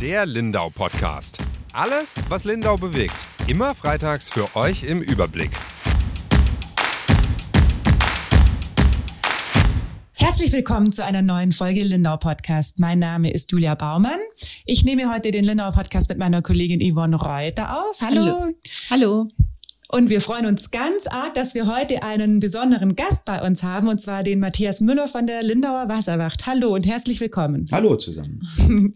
Der Lindau Podcast. Alles, was Lindau bewegt. Immer freitags für euch im Überblick. Herzlich willkommen zu einer neuen Folge Lindau Podcast. Mein Name ist Julia Baumann. Ich nehme heute den Lindau Podcast mit meiner Kollegin Yvonne Reuter auf. Hallo. Hallo. Hallo. Und wir freuen uns ganz arg, dass wir heute einen besonderen Gast bei uns haben, und zwar den Matthias Müller von der Lindauer Wasserwacht. Hallo und herzlich willkommen. Hallo zusammen.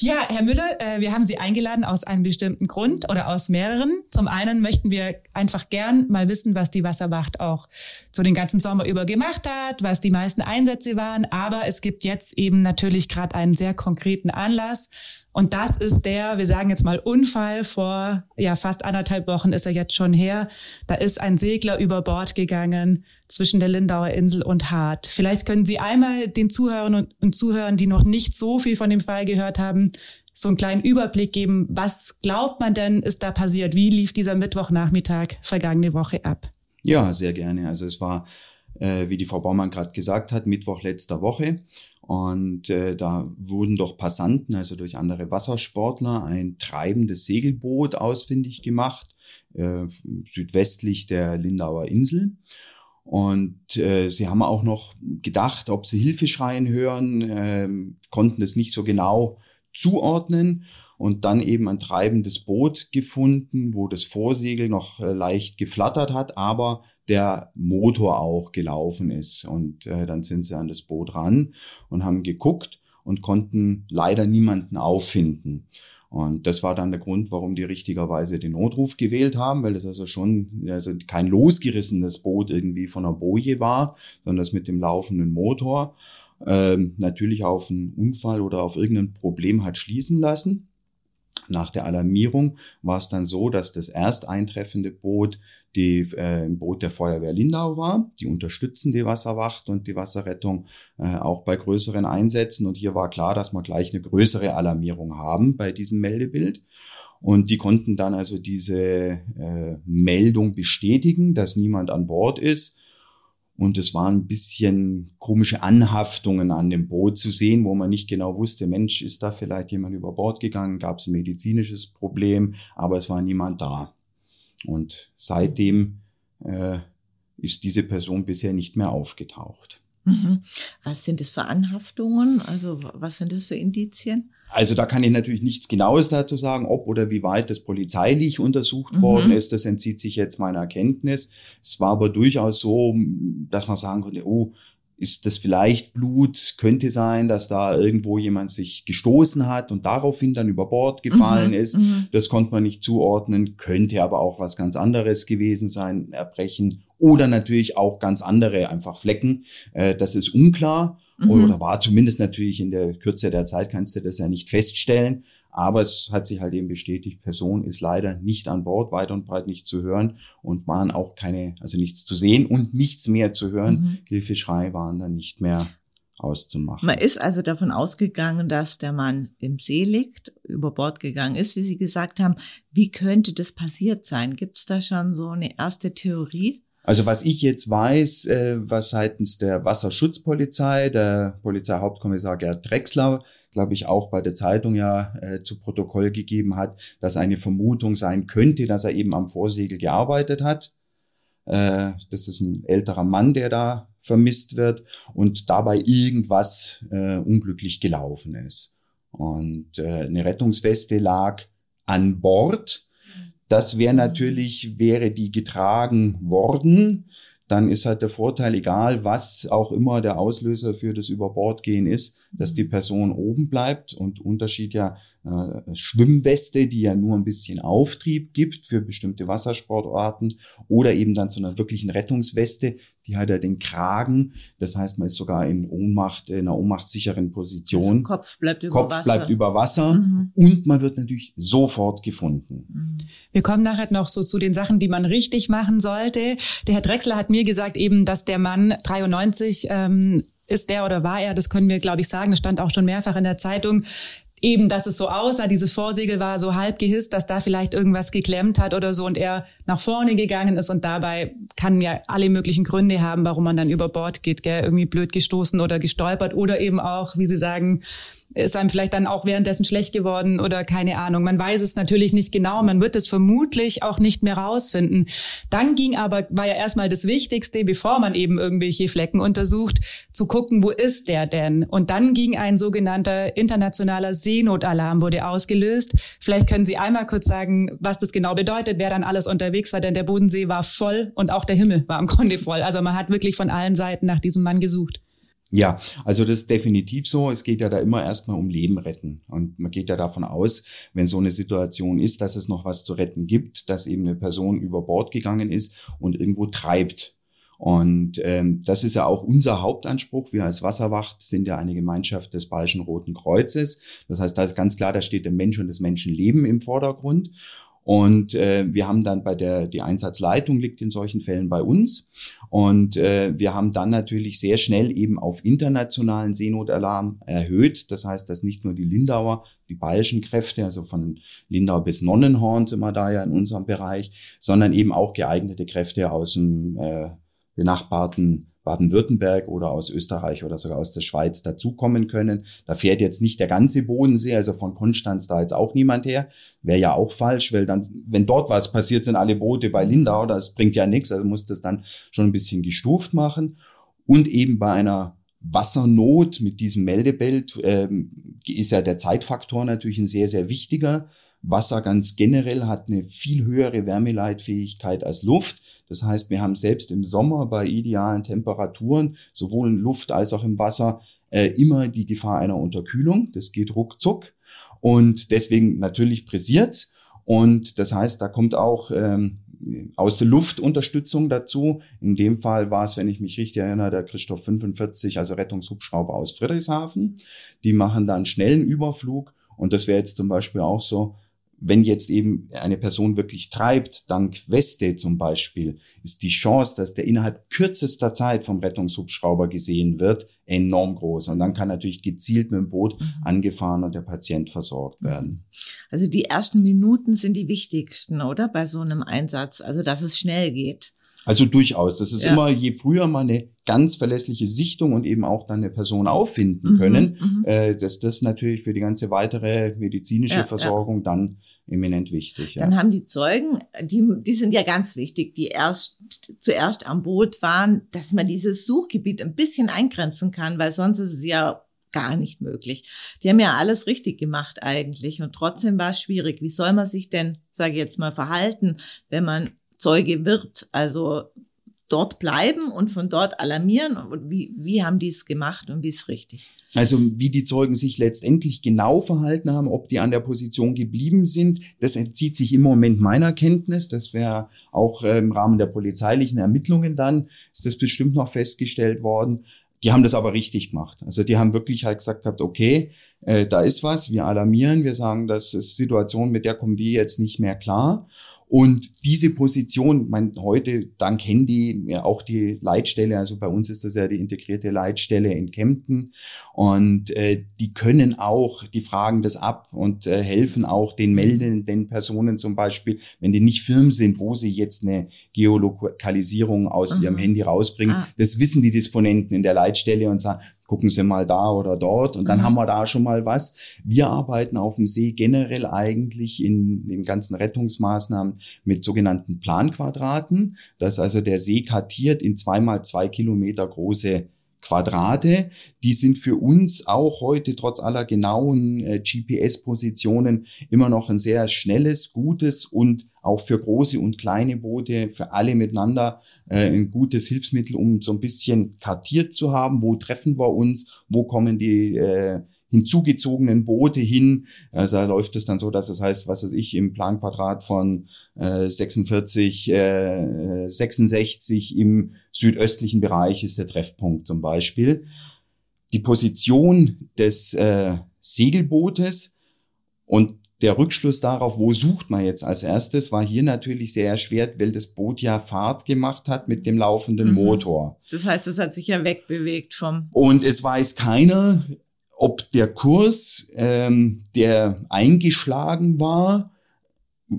ja, Herr Müller, äh, wir haben Sie eingeladen aus einem bestimmten Grund oder aus mehreren. Zum einen möchten wir einfach gern mal wissen, was die Wasserwacht auch so den ganzen Sommer über gemacht hat, was die meisten Einsätze waren. Aber es gibt jetzt eben natürlich gerade einen sehr konkreten Anlass und das ist der, wir sagen jetzt mal Unfall vor, ja, fast anderthalb Wochen ist er jetzt schon her. Da ist ein Segler über Bord gegangen zwischen der Lindauer Insel und Hart. Vielleicht können Sie einmal den Zuhörern und, und Zuhörern, die noch nicht so viel von dem Fall gehört haben, so einen kleinen Überblick geben. Was glaubt man denn, ist da passiert? Wie lief dieser Mittwochnachmittag vergangene Woche ab? Ja, sehr gerne. Also es war, äh, wie die Frau Baumann gerade gesagt hat, Mittwoch letzter Woche. Und äh, da wurden doch Passanten, also durch andere Wassersportler, ein treibendes Segelboot ausfindig gemacht, äh, südwestlich der Lindauer Insel. Und äh, sie haben auch noch gedacht, ob sie Hilfeschreien hören, äh, konnten es nicht so genau zuordnen und dann eben ein treibendes Boot gefunden, wo das Vorsegel noch äh, leicht geflattert hat, aber der Motor auch gelaufen ist. Und äh, dann sind sie an das Boot ran und haben geguckt und konnten leider niemanden auffinden. Und das war dann der Grund, warum die richtigerweise den Notruf gewählt haben, weil das also schon also kein losgerissenes Boot irgendwie von der Boje war, sondern das mit dem laufenden Motor ähm, natürlich auf einen Unfall oder auf irgendein Problem hat schließen lassen. Nach der Alarmierung war es dann so, dass das erst eintreffende Boot die, äh, ein Boot der Feuerwehr Lindau war. Die unterstützen die Wasserwacht und die Wasserrettung äh, auch bei größeren Einsätzen. Und hier war klar, dass wir gleich eine größere Alarmierung haben bei diesem Meldebild. Und die konnten dann also diese äh, Meldung bestätigen, dass niemand an Bord ist und es waren ein bisschen komische Anhaftungen an dem Boot zu sehen, wo man nicht genau wusste, Mensch, ist da vielleicht jemand über Bord gegangen, gab es ein medizinisches Problem, aber es war niemand da. Und seitdem äh, ist diese Person bisher nicht mehr aufgetaucht. Mhm. Was sind das für Anhaftungen? Also was sind das für Indizien? Also da kann ich natürlich nichts Genaues dazu sagen, ob oder wie weit das polizeilich untersucht mhm. worden ist. Das entzieht sich jetzt meiner Erkenntnis. Es war aber durchaus so, dass man sagen konnte, oh, ist das vielleicht Blut? Könnte sein, dass da irgendwo jemand sich gestoßen hat und daraufhin dann über Bord gefallen mhm, ist. Mhm. Das konnte man nicht zuordnen. Könnte aber auch was ganz anderes gewesen sein, Erbrechen oder natürlich auch ganz andere einfach Flecken. Äh, das ist unklar mhm. oder war zumindest natürlich in der Kürze der Zeit kannst du das ja nicht feststellen. Aber es hat sich halt eben bestätigt, Person ist leider nicht an Bord, weit und breit nicht zu hören und waren auch keine, also nichts zu sehen und nichts mehr zu hören. Mhm. Hilfeschrei waren dann nicht mehr auszumachen. Man ist also davon ausgegangen, dass der Mann im See liegt, über Bord gegangen ist, wie Sie gesagt haben. Wie könnte das passiert sein? Gibt es da schon so eine erste Theorie? Also was ich jetzt weiß, äh, was seitens der Wasserschutzpolizei, der Polizeihauptkommissar Gerd Drexler, glaube ich, auch bei der Zeitung ja äh, zu Protokoll gegeben hat, dass eine Vermutung sein könnte, dass er eben am Vorsegel gearbeitet hat. Äh, das ist ein älterer Mann, der da vermisst wird und dabei irgendwas unglücklich gelaufen ist. Und eine Rettungsweste lag an Bord das wäre natürlich, wäre die getragen worden, dann ist halt der Vorteil, egal was auch immer der Auslöser für das Überbordgehen ist, dass die Person oben bleibt und Unterschied ja äh, Schwimmweste, die ja nur ein bisschen Auftrieb gibt für bestimmte Wassersportarten oder eben dann zu einer wirklichen Rettungsweste, die hat ja den Kragen. Das heißt, man ist sogar in Ohnmacht, in einer ohnmachtssicheren Position. Also Kopf bleibt über Kopf Wasser. bleibt über Wasser mhm. und man wird natürlich sofort gefunden. Mhm. Wir kommen nachher noch so zu den Sachen, die man richtig machen sollte. Der Herr Drechsler hat mir gesagt eben, dass der Mann 93 ähm, ist der oder war er, das können wir, glaube ich, sagen. Das stand auch schon mehrfach in der Zeitung eben, dass es so aussah, dieses Vorsegel war so halb gehisst, dass da vielleicht irgendwas geklemmt hat oder so und er nach vorne gegangen ist und dabei kann ja alle möglichen Gründe haben, warum man dann über Bord geht, gell? irgendwie blöd gestoßen oder gestolpert oder eben auch, wie Sie sagen, ist einem vielleicht dann auch währenddessen schlecht geworden oder keine Ahnung. Man weiß es natürlich nicht genau. Man wird es vermutlich auch nicht mehr rausfinden. Dann ging aber, war ja erstmal das Wichtigste, bevor man eben irgendwelche Flecken untersucht, zu gucken, wo ist der denn? Und dann ging ein sogenannter internationaler Seenotalarm, wurde ausgelöst. Vielleicht können Sie einmal kurz sagen, was das genau bedeutet, wer dann alles unterwegs war, denn der Bodensee war voll und auch der Himmel war im Grunde voll. Also man hat wirklich von allen Seiten nach diesem Mann gesucht. Ja, also das ist definitiv so. Es geht ja da immer erstmal um Leben retten. Und man geht ja davon aus, wenn so eine Situation ist, dass es noch was zu retten gibt, dass eben eine Person über Bord gegangen ist und irgendwo treibt. Und ähm, das ist ja auch unser Hauptanspruch. Wir als Wasserwacht sind ja eine Gemeinschaft des Bayerischen Roten Kreuzes. Das heißt, da ist ganz klar, da steht der Mensch und das Menschenleben im Vordergrund. Und äh, wir haben dann bei der, die Einsatzleitung liegt in solchen Fällen bei uns. Und äh, wir haben dann natürlich sehr schnell eben auf internationalen Seenotalarm erhöht. Das heißt, dass nicht nur die Lindauer, die bayerischen Kräfte, also von Lindau bis Nonnenhorn sind wir da ja in unserem Bereich, sondern eben auch geeignete Kräfte aus dem äh, benachbarten Baden-Württemberg oder aus Österreich oder sogar aus der Schweiz dazukommen können. Da fährt jetzt nicht der ganze Bodensee, also von Konstanz da jetzt auch niemand her. Wäre ja auch falsch, weil dann, wenn dort was passiert, sind alle Boote bei Lindau, das bringt ja nichts, also muss das dann schon ein bisschen gestuft machen. Und eben bei einer Wassernot mit diesem Meldebelt ähm, ist ja der Zeitfaktor natürlich ein sehr, sehr wichtiger. Wasser ganz generell hat eine viel höhere Wärmeleitfähigkeit als Luft. Das heißt, wir haben selbst im Sommer bei idealen Temperaturen, sowohl in Luft als auch im Wasser, äh, immer die Gefahr einer Unterkühlung. Das geht ruckzuck. Und deswegen natürlich pressiert's. Und das heißt, da kommt auch ähm, aus der Luft Unterstützung dazu. In dem Fall war es, wenn ich mich richtig erinnere, der Christoph 45, also Rettungshubschrauber aus Friedrichshafen. Die machen da einen schnellen Überflug. Und das wäre jetzt zum Beispiel auch so, wenn jetzt eben eine Person wirklich treibt, dank Weste zum Beispiel, ist die Chance, dass der innerhalb kürzester Zeit vom Rettungshubschrauber gesehen wird, enorm groß. Und dann kann natürlich gezielt mit dem Boot mhm. angefahren und der Patient versorgt werden. Also die ersten Minuten sind die wichtigsten, oder? Bei so einem Einsatz. Also, dass es schnell geht. Also durchaus. Das ist ja. immer, je früher man eine ganz verlässliche Sichtung und eben auch dann eine Person auffinden mhm, können, mhm, äh, dass das natürlich für die ganze weitere medizinische ja, Versorgung ja. dann eminent wichtig. Ja. Dann haben die Zeugen, die, die sind ja ganz wichtig, die erst zuerst am Boot waren, dass man dieses Suchgebiet ein bisschen eingrenzen kann, weil sonst ist es ja gar nicht möglich. Die haben ja alles richtig gemacht eigentlich und trotzdem war es schwierig. Wie soll man sich denn, sage ich jetzt mal, verhalten, wenn man Zeuge wird, also dort bleiben und von dort alarmieren? Und wie, wie haben die es gemacht und wie ist richtig? Also wie die Zeugen sich letztendlich genau verhalten haben, ob die an der Position geblieben sind, das entzieht sich im Moment meiner Kenntnis. Das wäre auch äh, im Rahmen der polizeilichen Ermittlungen dann, ist das bestimmt noch festgestellt worden. Die haben das aber richtig gemacht. Also die haben wirklich halt gesagt gehabt, okay, äh, da ist was, wir alarmieren, wir sagen, das ist Situation, mit der kommen wir jetzt nicht mehr klar. Und diese Position, mein, heute dank Handy ja auch die Leitstelle, also bei uns ist das ja die integrierte Leitstelle in Kempten und äh, die können auch, die fragen das ab und äh, helfen auch den meldenden Personen zum Beispiel, wenn die nicht firm sind, wo sie jetzt eine Geolokalisierung aus mhm. ihrem Handy rausbringen. Ah. Das wissen die Disponenten in der Leitstelle und sagen, gucken Sie mal da oder dort und dann mhm. haben wir da schon mal was. Wir arbeiten auf dem See generell eigentlich in den ganzen Rettungsmaßnahmen mit sogenannten Planquadraten. Das ist also der See kartiert in zweimal zwei Kilometer große Quadrate. Die sind für uns auch heute trotz aller genauen äh, GPS-Positionen immer noch ein sehr schnelles, gutes und auch für große und kleine Boote, für alle miteinander äh, ein gutes Hilfsmittel, um so ein bisschen kartiert zu haben, wo treffen wir uns, wo kommen die äh, hinzugezogenen Boote hin. Also da läuft es dann so, dass es heißt, was weiß ich, im Planquadrat von äh, 46, äh, 66 im südöstlichen Bereich ist der Treffpunkt zum Beispiel. Die Position des äh, Segelbootes und der Rückschluss darauf, wo sucht man jetzt als erstes, war hier natürlich sehr erschwert, weil das Boot ja Fahrt gemacht hat mit dem laufenden mhm. Motor. Das heißt, es hat sich ja wegbewegt vom. Und es weiß keiner, ob der Kurs, ähm, der eingeschlagen war,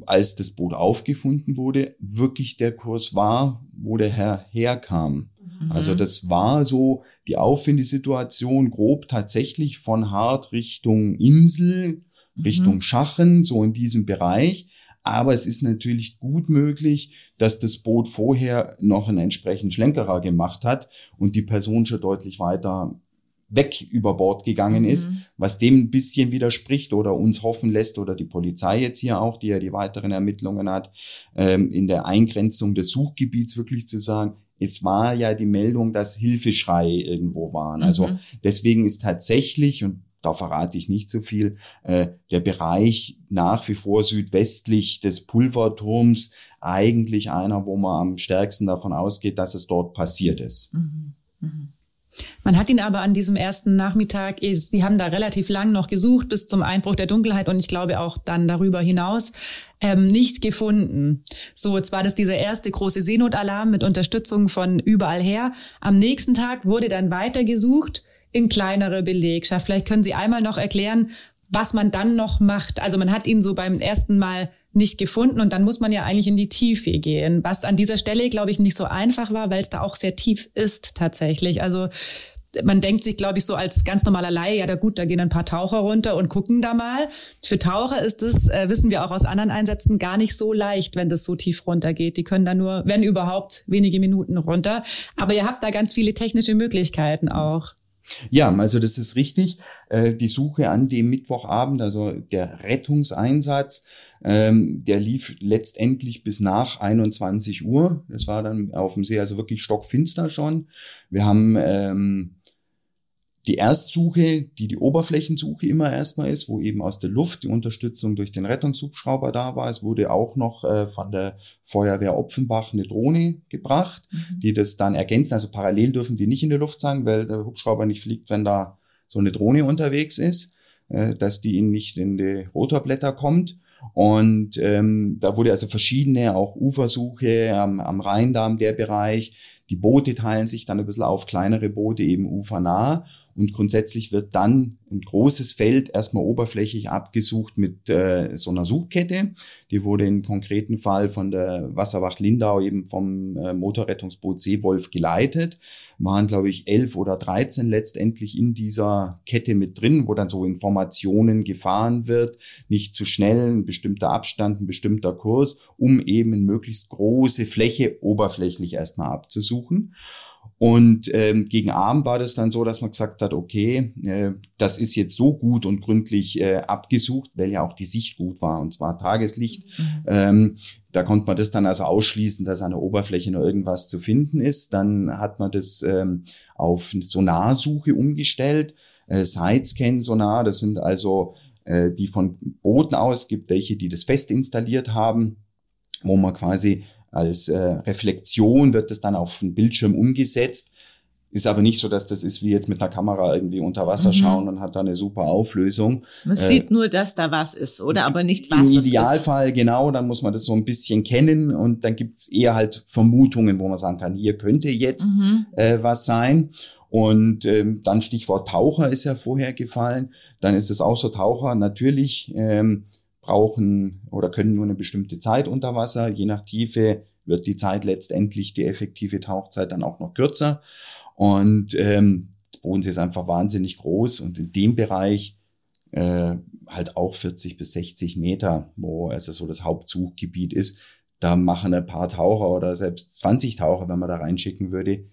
als das Boot aufgefunden wurde, wirklich der Kurs war, wo der Herr herkam. Mhm. Also das war so die Auffindesituation grob tatsächlich von Hart Richtung Insel, mhm. Richtung Schachen, so in diesem Bereich. Aber es ist natürlich gut möglich, dass das Boot vorher noch einen entsprechenden Schlenkerer gemacht hat und die Person schon deutlich weiter weg über Bord gegangen mhm. ist, was dem ein bisschen widerspricht oder uns hoffen lässt oder die Polizei jetzt hier auch, die ja die weiteren Ermittlungen hat, ähm, in der Eingrenzung des Suchgebiets wirklich zu sagen, es war ja die Meldung, dass Hilfeschrei irgendwo waren. Also mhm. deswegen ist tatsächlich, und da verrate ich nicht so viel, äh, der Bereich nach wie vor südwestlich des Pulverturms eigentlich einer, wo man am stärksten davon ausgeht, dass es dort passiert ist. Mhm. Mhm. Man hat ihn aber an diesem ersten Nachmittag, Sie haben da relativ lang noch gesucht bis zum Einbruch der Dunkelheit und ich glaube auch dann darüber hinaus, ähm, nicht gefunden. So, jetzt war das dieser erste große Seenotalarm mit Unterstützung von überall her. Am nächsten Tag wurde dann weiter gesucht in kleinere Belegschaft. Vielleicht können Sie einmal noch erklären, was man dann noch macht. Also man hat ihn so beim ersten Mal nicht gefunden und dann muss man ja eigentlich in die Tiefe gehen, was an dieser Stelle, glaube ich, nicht so einfach war, weil es da auch sehr tief ist tatsächlich. Also man denkt sich, glaube ich, so als ganz normaler Laie, ja, da gut, da gehen ein paar Taucher runter und gucken da mal. Für Taucher ist es, äh, wissen wir auch aus anderen Einsätzen, gar nicht so leicht, wenn das so tief runtergeht. Die können da nur, wenn überhaupt, wenige Minuten runter. Aber ihr habt da ganz viele technische Möglichkeiten auch. Ja, also das ist richtig. Äh, die Suche an dem Mittwochabend, also der Rettungseinsatz, ähm, der lief letztendlich bis nach 21 Uhr. Das war dann auf dem See also wirklich stockfinster schon. Wir haben ähm, die Erstsuche, die die Oberflächensuche immer erstmal ist, wo eben aus der Luft die Unterstützung durch den Rettungshubschrauber da war. Es wurde auch noch äh, von der Feuerwehr Opfenbach eine Drohne gebracht, mhm. die das dann ergänzen. Also parallel dürfen die nicht in der Luft sein, weil der Hubschrauber nicht fliegt, wenn da so eine Drohne unterwegs ist, äh, dass die ihnen nicht in die Rotorblätter kommt. Und ähm, da wurde also verschiedene, auch Ufersuche am, am Rheindamm, der Bereich. Die Boote teilen sich dann ein bisschen auf kleinere Boote, eben ufernah. Und grundsätzlich wird dann ein großes Feld erstmal oberflächlich abgesucht mit äh, so einer Suchkette. Die wurde im konkreten Fall von der Wasserwacht Lindau eben vom äh, Motorrettungsboot Seewolf geleitet. Waren, glaube ich, elf oder dreizehn letztendlich in dieser Kette mit drin, wo dann so Informationen gefahren wird. Nicht zu schnell, ein bestimmter Abstand, ein bestimmter Kurs, um eben eine möglichst große Fläche oberflächlich erstmal abzusuchen. Und ähm, gegen Abend war das dann so, dass man gesagt hat, okay, äh, das ist jetzt so gut und gründlich äh, abgesucht, weil ja auch die Sicht gut war, und zwar Tageslicht. Mhm. Ähm, da konnte man das dann also ausschließen, dass an der Oberfläche noch irgendwas zu finden ist. Dann hat man das ähm, auf Sonarsuche umgestellt. Äh, Sidescan-Sonar, das sind also äh, die von Booten aus, gibt welche, die das fest installiert haben, wo man quasi als äh, Reflexion wird das dann auf den Bildschirm umgesetzt. Ist aber nicht so, dass das ist wie jetzt mit einer Kamera irgendwie unter Wasser mhm. schauen und hat da eine super Auflösung. Man äh, sieht nur, dass da was ist, oder? Aber nicht was. Im Idealfall, genau, dann muss man das so ein bisschen kennen und dann gibt's eher halt Vermutungen, wo man sagen kann, hier könnte jetzt mhm. äh, was sein. Und ähm, dann Stichwort Taucher ist ja vorher gefallen. Dann ist es auch so Taucher. Natürlich ähm, brauchen oder können nur eine bestimmte Zeit unter Wasser. Je nach Tiefe wird die Zeit letztendlich, die effektive Tauchzeit dann auch noch kürzer. Und ähm, der Bodensee ist einfach wahnsinnig groß und in dem Bereich äh, halt auch 40 bis 60 Meter, wo also so das Hauptsuchgebiet ist. Da machen ein paar Taucher oder selbst 20 Taucher, wenn man da reinschicken würde,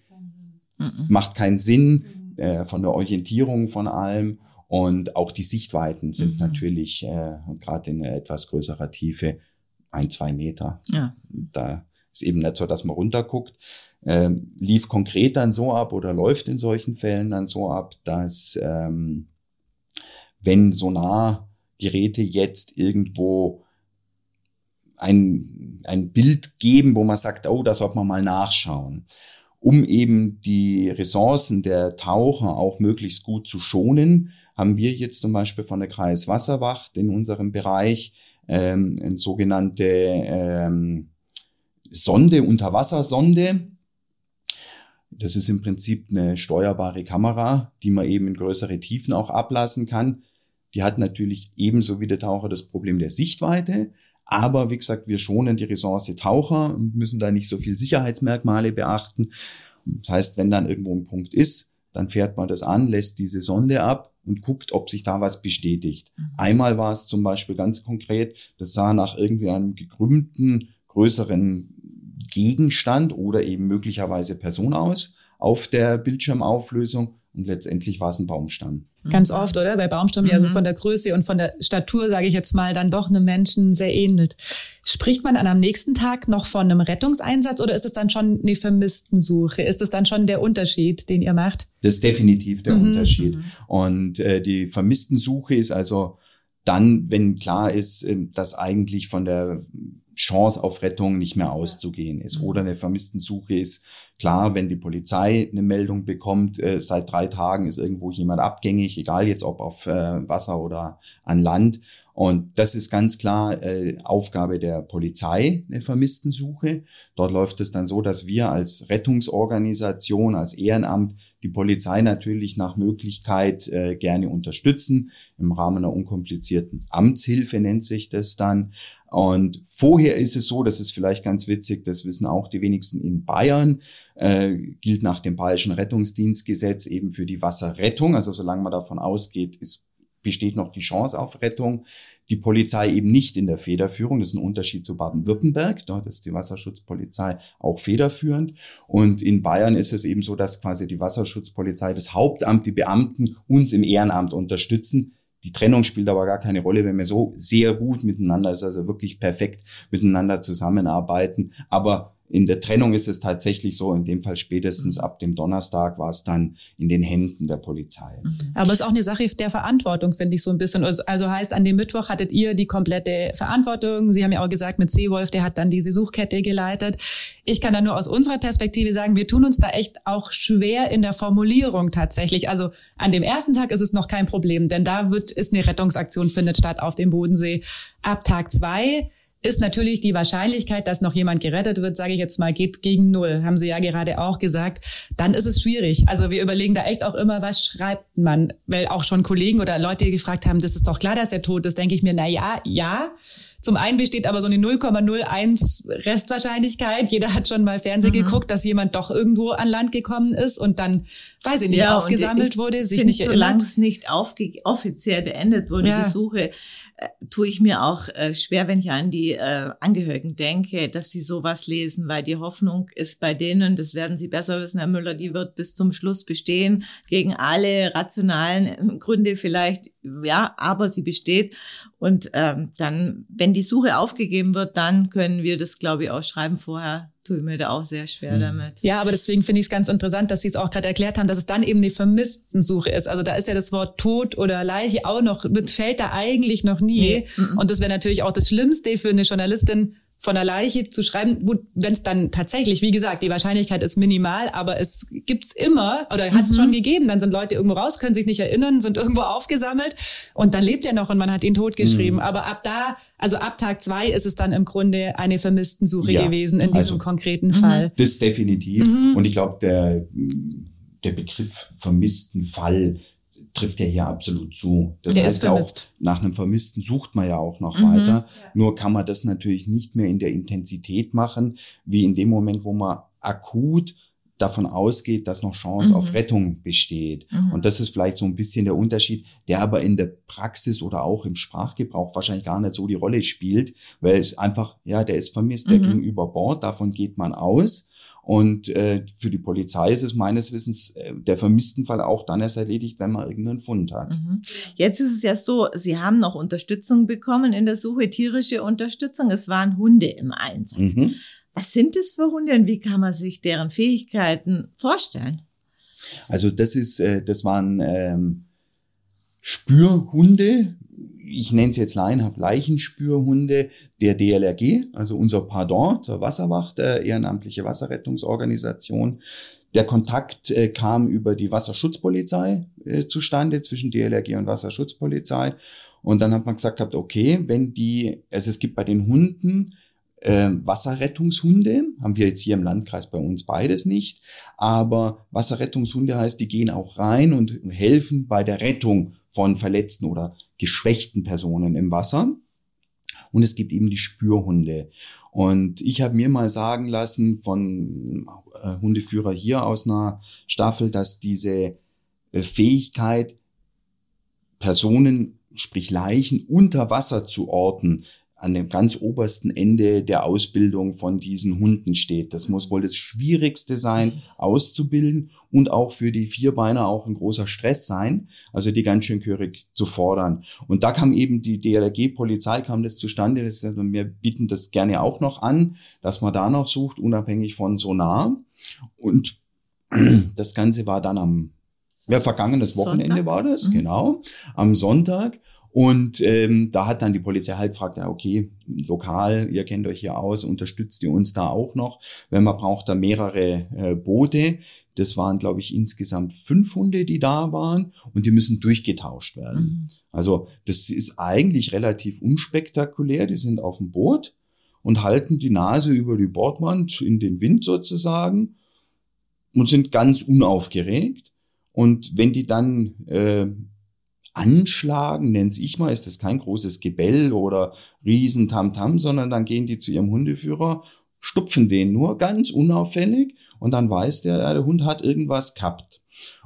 mhm. macht keinen Sinn äh, von der Orientierung von allem. Und auch die Sichtweiten sind mhm. natürlich äh, gerade in etwas größerer Tiefe ein, zwei Meter. Ja. Da ist eben nicht so, dass man runterguckt. Ähm, lief konkret dann so ab oder läuft in solchen Fällen dann so ab, dass ähm, wenn Sonargeräte jetzt irgendwo ein, ein Bild geben, wo man sagt, oh, da sollte man mal nachschauen, um eben die Ressourcen der Taucher auch möglichst gut zu schonen, haben wir jetzt zum Beispiel von der Kreiswasserwacht in unserem Bereich ähm, eine sogenannte ähm, Sonde, Unterwassersonde. Das ist im Prinzip eine steuerbare Kamera, die man eben in größere Tiefen auch ablassen kann. Die hat natürlich ebenso wie der Taucher das Problem der Sichtweite. Aber wie gesagt, wir schonen die Ressource Taucher und müssen da nicht so viel Sicherheitsmerkmale beachten. Das heißt, wenn dann irgendwo ein Punkt ist, dann fährt man das an, lässt diese Sonde ab und guckt, ob sich da was bestätigt. Mhm. Einmal war es zum Beispiel ganz konkret, das sah nach irgendwie einem gekrümmten, größeren Gegenstand oder eben möglicherweise Person aus auf der Bildschirmauflösung und letztendlich war es ein Baumstamm. Ganz oft, oder? Bei Baumstämmen, mhm. ja so von der Größe und von der Statur, sage ich jetzt mal, dann doch einem Menschen sehr ähnelt. Spricht man dann am nächsten Tag noch von einem Rettungseinsatz oder ist es dann schon eine Vermisstensuche? Ist es dann schon der Unterschied, den ihr macht? Das ist definitiv der mhm. Unterschied. Mhm. Und äh, die Vermisstensuche ist also dann, wenn klar ist, äh, dass eigentlich von der Chance auf Rettung nicht mehr auszugehen ist. Oder eine Vermisstensuche ist klar, wenn die Polizei eine Meldung bekommt, äh, seit drei Tagen ist irgendwo jemand abgängig, egal jetzt ob auf äh, Wasser oder an Land. Und das ist ganz klar äh, Aufgabe der Polizei, eine Vermisstensuche. Dort läuft es dann so, dass wir als Rettungsorganisation, als Ehrenamt die Polizei natürlich nach Möglichkeit äh, gerne unterstützen. Im Rahmen einer unkomplizierten Amtshilfe nennt sich das dann. Und vorher ist es so, das ist vielleicht ganz witzig, das wissen auch die wenigsten in Bayern, äh, gilt nach dem Bayerischen Rettungsdienstgesetz eben für die Wasserrettung. Also solange man davon ausgeht, ist besteht noch die Chance auf Rettung. Die Polizei eben nicht in der Federführung. Das ist ein Unterschied zu Baden-Württemberg. Dort ist die Wasserschutzpolizei auch federführend. Und in Bayern ist es eben so, dass quasi die Wasserschutzpolizei, das Hauptamt, die Beamten uns im Ehrenamt unterstützen. Die Trennung spielt aber gar keine Rolle, wenn wir so sehr gut miteinander, ist also wirklich perfekt miteinander zusammenarbeiten. Aber in der Trennung ist es tatsächlich so, in dem Fall spätestens ab dem Donnerstag war es dann in den Händen der Polizei. Mhm. Aber es ist auch eine Sache der Verantwortung, finde ich so ein bisschen. Also, also heißt, an dem Mittwoch hattet ihr die komplette Verantwortung. Sie haben ja auch gesagt, mit Seewolf, der hat dann diese Suchkette geleitet. Ich kann da nur aus unserer Perspektive sagen, wir tun uns da echt auch schwer in der Formulierung tatsächlich. Also an dem ersten Tag ist es noch kein Problem, denn da wird, ist eine Rettungsaktion findet statt auf dem Bodensee. Ab Tag zwei ist natürlich die Wahrscheinlichkeit, dass noch jemand gerettet wird, sage ich jetzt mal, geht gegen null. Haben Sie ja gerade auch gesagt. Dann ist es schwierig. Also wir überlegen da echt auch immer, was schreibt man? Weil auch schon Kollegen oder Leute gefragt haben, das ist doch klar, dass er tot ist. Denke ich mir, na ja, ja. Zum einen besteht aber so eine 0,01 Restwahrscheinlichkeit. Jeder hat schon mal Fernsehen mhm. geguckt, dass jemand doch irgendwo an Land gekommen ist und dann, weiß ich nicht, ja, aufgesammelt ich wurde, sich nicht erinnert. Solange es nicht offiziell beendet wurde, ja. die Suche, äh, tue ich mir auch äh, schwer, wenn ich an die äh, Angehörigen denke, dass die sowas lesen, weil die Hoffnung ist bei denen, das werden Sie besser wissen, Herr Müller, die wird bis zum Schluss bestehen, gegen alle rationalen Gründe vielleicht, ja, aber sie besteht. Und ähm, dann, wenn die Suche aufgegeben wird, dann können wir das, glaube ich, auch schreiben. Vorher tue ich mir da auch sehr schwer mhm. damit. Ja, aber deswegen finde ich es ganz interessant, dass Sie es auch gerade erklärt haben, dass es dann eben eine Vermisstensuche ist. Also da ist ja das Wort Tod oder Leiche auch noch, mit fällt da eigentlich noch nie. Nee. Und das wäre natürlich auch das Schlimmste für eine Journalistin, von der Leiche zu schreiben, gut, wenn es dann tatsächlich, wie gesagt, die Wahrscheinlichkeit ist minimal, aber es gibt's immer oder hat es mhm. schon gegeben, dann sind Leute irgendwo raus, können sich nicht erinnern, sind irgendwo aufgesammelt und dann lebt er noch und man hat ihn totgeschrieben. Mhm. Aber ab da, also ab Tag zwei ist es dann im Grunde eine Vermisstensuche ja, gewesen in diesem also, konkreten Fall. Das definitiv. Mhm. Und ich glaube, der, der Begriff vermissten Fall trifft ja hier absolut zu. Das Der heißt ja auch, nach einem Vermissten sucht man ja auch noch mhm. weiter. Ja. Nur kann man das natürlich nicht mehr in der Intensität machen, wie in dem Moment, wo man akut davon ausgeht, dass noch Chance mhm. auf Rettung besteht. Mhm. Und das ist vielleicht so ein bisschen der Unterschied, der aber in der Praxis oder auch im Sprachgebrauch wahrscheinlich gar nicht so die Rolle spielt, weil es einfach, ja, der ist vermisst, der mhm. ging über Bord, davon geht man aus. Und äh, für die Polizei ist es meines Wissens äh, der vermissten Fall auch dann erst erledigt, wenn man irgendeinen Fund hat. Mhm. Jetzt ist es ja so, Sie haben noch Unterstützung bekommen in der Suche, tierische Unterstützung. Es waren Hunde im Einsatz. Mhm. Was sind das für Hunde und wie kann man sich deren Fähigkeiten vorstellen? Also das ist, äh, das waren ähm, Spürhunde, ich nenne es jetzt laienhaft Leichenspürhunde der DLRG, also unser Pardon zur Wasserwacht, der ehrenamtliche Wasserrettungsorganisation. Der Kontakt äh, kam über die Wasserschutzpolizei äh, zustande zwischen DLRG und Wasserschutzpolizei. Und dann hat man gesagt gehabt, okay, wenn die, also es gibt bei den Hunden äh, Wasserrettungshunde, haben wir jetzt hier im Landkreis bei uns beides nicht, aber Wasserrettungshunde heißt, die gehen auch rein und helfen bei der Rettung von verletzten oder geschwächten Personen im Wasser. und es gibt eben die Spürhunde. Und ich habe mir mal sagen lassen von äh, Hundeführer hier aus einer Staffel, dass diese äh, Fähigkeit, Personen, sprich Leichen, unter Wasser zu orten, an dem ganz obersten Ende der Ausbildung von diesen Hunden steht. Das muss wohl das Schwierigste sein, auszubilden und auch für die Vierbeiner auch ein großer Stress sein, also die ganz schön gehörig zu fordern. Und da kam eben die DLRG-Polizei, kam das zustande, das, wir bieten das gerne auch noch an, dass man da noch sucht, unabhängig von Sonar. Und das Ganze war dann am ja, vergangenes Wochenende Sonntag? war das, mhm. genau, am Sonntag. Und ähm, da hat dann die Polizei halt gefragt, ja, okay, lokal, ihr kennt euch hier aus, unterstützt ihr uns da auch noch? Wenn man braucht da mehrere äh, Boote. Das waren, glaube ich, insgesamt fünf Hunde, die da waren und die müssen durchgetauscht werden. Mhm. Also das ist eigentlich relativ unspektakulär. Die sind auf dem Boot und halten die Nase über die Bordwand in den Wind sozusagen und sind ganz unaufgeregt. Und wenn die dann äh, anschlagen, nenn's ich mal, ist das kein großes Gebell oder riesen Tamtam, sondern dann gehen die zu ihrem Hundeführer, stupfen den nur ganz unauffällig und dann weiß der, ja, der Hund hat irgendwas gehabt.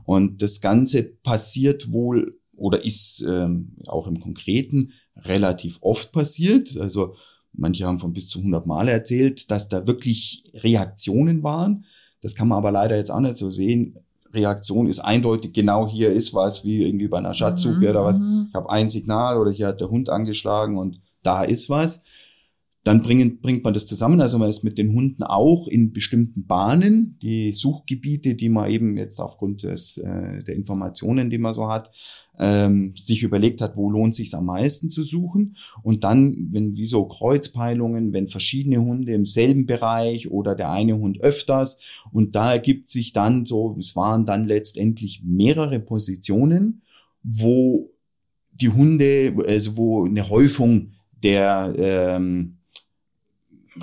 Und das Ganze passiert wohl oder ist ähm, auch im Konkreten relativ oft passiert. Also manche haben von bis zu 100 Mal erzählt, dass da wirklich Reaktionen waren. Das kann man aber leider jetzt auch nicht so sehen. Reaktion ist eindeutig, genau hier ist was, wie irgendwie bei einer Schatzsuche mhm, oder was. Mhm. Ich habe ein Signal oder hier hat der Hund angeschlagen und da ist was. Dann bringen, bringt man das zusammen. Also man ist mit den Hunden auch in bestimmten Bahnen. Die Suchgebiete, die man eben jetzt aufgrund des, äh, der Informationen, die man so hat, ähm, sich überlegt hat, wo lohnt sich am meisten zu suchen. Und dann, wenn wie so Kreuzpeilungen, wenn verschiedene Hunde im selben Bereich oder der eine Hund öfters und da ergibt sich dann so, es waren dann letztendlich mehrere Positionen, wo die Hunde, also wo eine Häufung der ähm,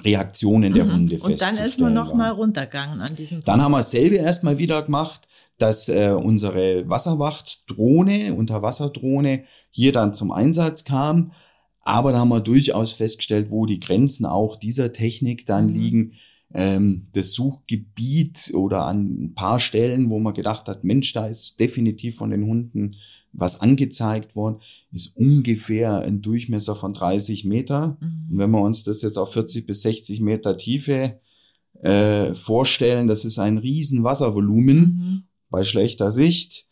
Reaktionen der mhm. Hunde Und dann ist man nochmal runtergegangen an diesem Punkt. Dann haben wir dasselbe erstmal wieder gemacht, dass äh, unsere Wasserwachtdrohne, Unterwasserdrohne, hier dann zum Einsatz kam. Aber da haben wir durchaus festgestellt, wo die Grenzen auch dieser Technik dann mhm. liegen. Ähm, das Suchgebiet oder an ein paar Stellen, wo man gedacht hat, Mensch, da ist definitiv von den Hunden was angezeigt worden, ist ungefähr ein Durchmesser von 30 Meter. Mhm. Und wenn wir uns das jetzt auf 40 bis 60 Meter Tiefe äh, vorstellen, das ist ein riesen Wasservolumen. Mhm bei schlechter Sicht.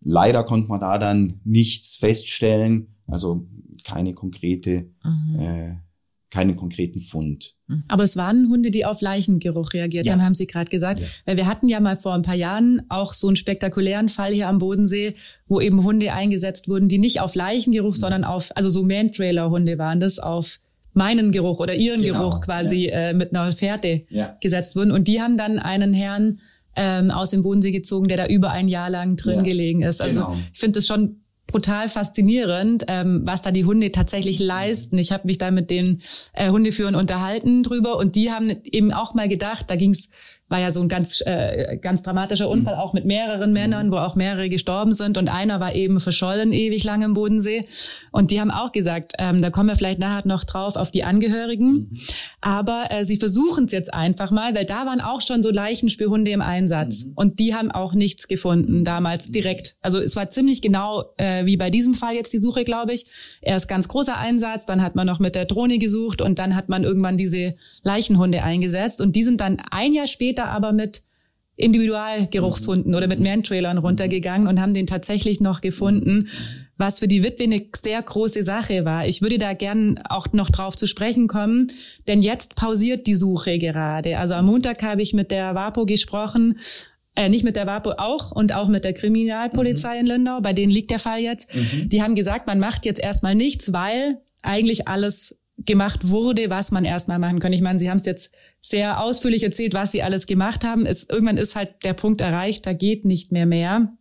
Leider konnte man da dann nichts feststellen, also keine konkrete, mhm. äh, keinen konkreten Fund. Mhm. Aber es waren Hunde, die auf Leichengeruch reagiert ja. haben, haben Sie gerade gesagt. Ja. Weil wir hatten ja mal vor ein paar Jahren auch so einen spektakulären Fall hier am Bodensee, wo eben Hunde eingesetzt wurden, die nicht auf Leichengeruch, mhm. sondern auf, also so Man-Trailer-Hunde waren das, auf meinen Geruch oder ihren genau. Geruch quasi ja. äh, mit einer Fährte gesetzt wurden. Und die haben dann einen Herrn ähm, aus dem Bodensee gezogen, der da über ein Jahr lang drin ja, gelegen ist. Also genau. ich finde das schon brutal faszinierend, ähm, was da die Hunde tatsächlich leisten. Ich habe mich da mit den äh, Hundeführern unterhalten drüber und die haben eben auch mal gedacht, da ging's war ja so ein ganz äh, ganz dramatischer Unfall auch mit mehreren Männern, wo auch mehrere gestorben sind und einer war eben verschollen ewig lang im Bodensee und die haben auch gesagt, ähm, da kommen wir vielleicht nachher noch drauf auf die Angehörigen, mhm. aber äh, sie versuchen es jetzt einfach mal, weil da waren auch schon so Leichenspürhunde im Einsatz mhm. und die haben auch nichts gefunden damals direkt. Also es war ziemlich genau äh, wie bei diesem Fall jetzt die Suche, glaube ich. Erst ganz großer Einsatz, dann hat man noch mit der Drohne gesucht und dann hat man irgendwann diese Leichenhunde eingesetzt und die sind dann ein Jahr später später aber mit Individualgeruchshunden oder mit Man-Trailern runtergegangen und haben den tatsächlich noch gefunden, was für die Witwe eine sehr große Sache war. Ich würde da gern auch noch drauf zu sprechen kommen, denn jetzt pausiert die Suche gerade. Also am Montag habe ich mit der WAPO gesprochen, äh, nicht mit der WAPO auch und auch mit der Kriminalpolizei mhm. in Lindau, bei denen liegt der Fall jetzt. Mhm. Die haben gesagt, man macht jetzt erstmal nichts, weil eigentlich alles gemacht wurde, was man erstmal machen kann. Ich meine, Sie haben es jetzt sehr ausführlich erzählt, was Sie alles gemacht haben. Es, irgendwann ist halt der Punkt erreicht, da geht nicht mehr mehr.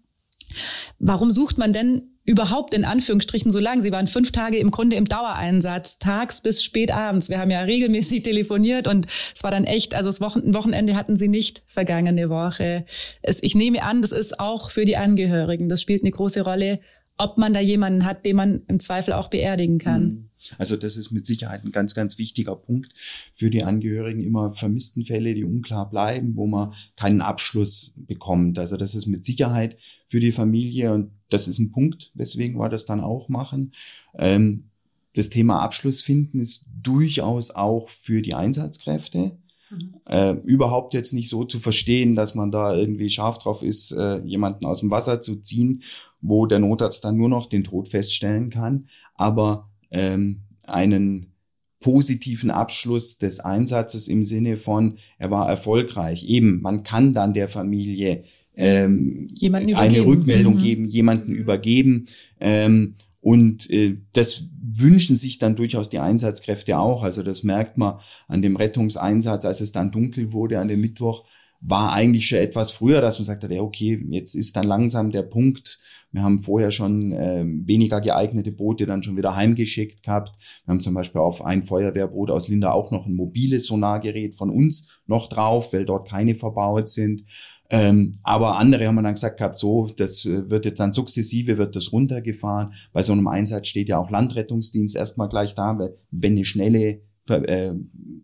Warum sucht man denn überhaupt in Anführungsstrichen so lange? Sie waren fünf Tage im Grunde im Dauereinsatz, tags bis spät abends. Wir haben ja regelmäßig telefoniert und es war dann echt, also das Wochenende hatten Sie nicht vergangene Woche. Es, ich nehme an, das ist auch für die Angehörigen. Das spielt eine große Rolle, ob man da jemanden hat, den man im Zweifel auch beerdigen kann. Mhm. Also das ist mit Sicherheit ein ganz, ganz wichtiger Punkt für die Angehörigen. Immer vermissten Fälle, die unklar bleiben, wo man keinen Abschluss bekommt. Also das ist mit Sicherheit für die Familie und das ist ein Punkt, weswegen wir das dann auch machen. Ähm, das Thema Abschluss finden ist durchaus auch für die Einsatzkräfte. Mhm. Äh, überhaupt jetzt nicht so zu verstehen, dass man da irgendwie scharf drauf ist, äh, jemanden aus dem Wasser zu ziehen, wo der Notarzt dann nur noch den Tod feststellen kann. Aber ähm, einen positiven Abschluss des Einsatzes im Sinne von, er war erfolgreich. Eben, man kann dann der Familie ähm, eine Rückmeldung mhm. geben, jemanden übergeben. Ähm, und äh, das wünschen sich dann durchaus die Einsatzkräfte auch. Also das merkt man an dem Rettungseinsatz, als es dann dunkel wurde an dem Mittwoch, war eigentlich schon etwas früher, dass man sagt, ja okay, jetzt ist dann langsam der Punkt, wir haben vorher schon äh, weniger geeignete Boote dann schon wieder heimgeschickt gehabt. Wir haben zum Beispiel auf ein Feuerwehrboot aus Linda auch noch ein mobiles Sonargerät von uns noch drauf, weil dort keine verbaut sind. Ähm, aber andere haben dann gesagt gehabt, so, das äh, wird jetzt dann sukzessive, wird das runtergefahren. Bei so einem Einsatz steht ja auch Landrettungsdienst erstmal gleich da, weil wenn eine schnelle äh,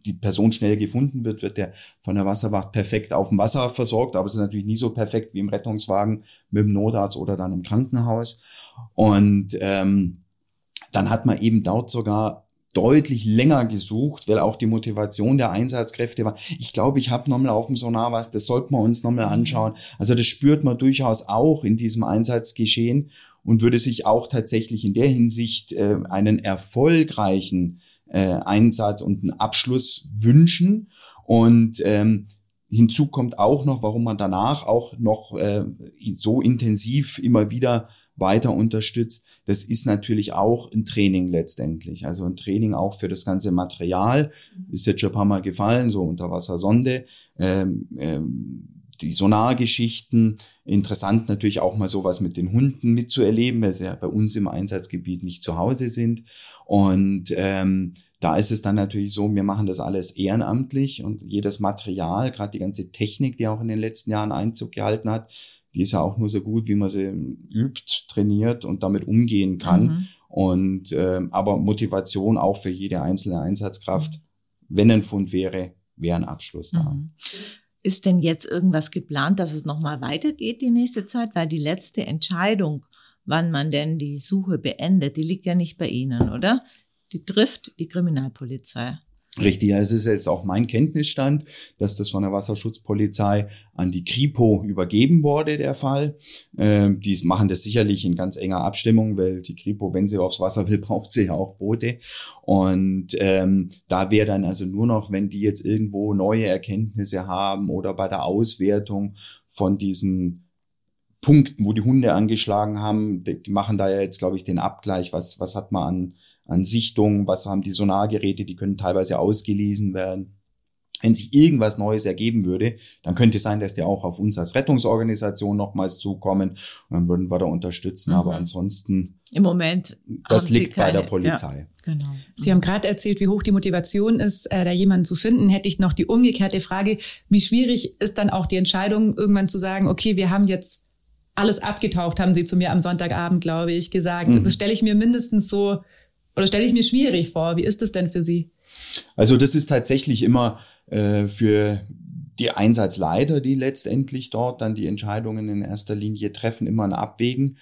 die Person schnell gefunden wird, wird der von der Wasserwacht perfekt auf dem Wasser versorgt, aber es ist natürlich nie so perfekt wie im Rettungswagen mit dem Notarzt oder dann im Krankenhaus. Und ähm, dann hat man eben dort sogar deutlich länger gesucht, weil auch die Motivation der Einsatzkräfte war. Ich glaube, ich habe nochmal auf dem Sonar was, das sollten wir uns nochmal anschauen. Also das spürt man durchaus auch in diesem Einsatzgeschehen und würde sich auch tatsächlich in der Hinsicht äh, einen erfolgreichen äh, Einsatz und einen Abschluss wünschen. Und ähm, hinzu kommt auch noch, warum man danach auch noch äh, so intensiv immer wieder weiter unterstützt. Das ist natürlich auch ein Training letztendlich. Also ein Training auch für das ganze Material. Ist jetzt schon ein paar Mal gefallen, so Unterwassersonde. Ähm, ähm, die Sonargeschichten. Interessant natürlich auch mal sowas mit den Hunden mitzuerleben, weil sie ja bei uns im Einsatzgebiet nicht zu Hause sind. Und ähm, da ist es dann natürlich so, wir machen das alles ehrenamtlich und jedes Material, gerade die ganze Technik, die auch in den letzten Jahren Einzug gehalten hat, die ist ja auch nur so gut, wie man sie übt, trainiert und damit umgehen kann. Mhm. Und ähm, aber Motivation auch für jede einzelne Einsatzkraft, wenn ein Fund wäre, wäre ein Abschluss da. Mhm. Ist denn jetzt irgendwas geplant, dass es nochmal weitergeht die nächste Zeit? Weil die letzte Entscheidung, wann man denn die Suche beendet, die liegt ja nicht bei Ihnen, oder? Die trifft die Kriminalpolizei. Richtig, es ist jetzt auch mein Kenntnisstand, dass das von der Wasserschutzpolizei an die Kripo übergeben wurde, der Fall. Ähm, die machen das sicherlich in ganz enger Abstimmung, weil die Kripo, wenn sie aufs Wasser will, braucht sie ja auch Boote. Und ähm, da wäre dann also nur noch, wenn die jetzt irgendwo neue Erkenntnisse haben oder bei der Auswertung von diesen Punkten, wo die Hunde angeschlagen haben, die, die machen da ja jetzt, glaube ich, den Abgleich, was, was hat man an an Sichtungen, was haben die Sonargeräte, die können teilweise ausgelesen werden. Wenn sich irgendwas Neues ergeben würde, dann könnte es sein, dass die auch auf uns als Rettungsorganisation nochmals zukommen und dann würden wir da unterstützen. Mhm. Aber ansonsten. Im Moment. Das liegt keine, bei der Polizei. Ja, genau. Sie haben gerade erzählt, wie hoch die Motivation ist, äh, da jemanden zu finden. Hätte ich noch die umgekehrte Frage, wie schwierig ist dann auch die Entscheidung, irgendwann zu sagen, okay, wir haben jetzt alles abgetaucht, haben Sie zu mir am Sonntagabend, glaube ich, gesagt. Mhm. Das stelle ich mir mindestens so oder stelle ich mir schwierig vor? Wie ist das denn für Sie? Also das ist tatsächlich immer äh, für die Einsatzleiter, die letztendlich dort dann die Entscheidungen in erster Linie treffen, immer ein Abwägen.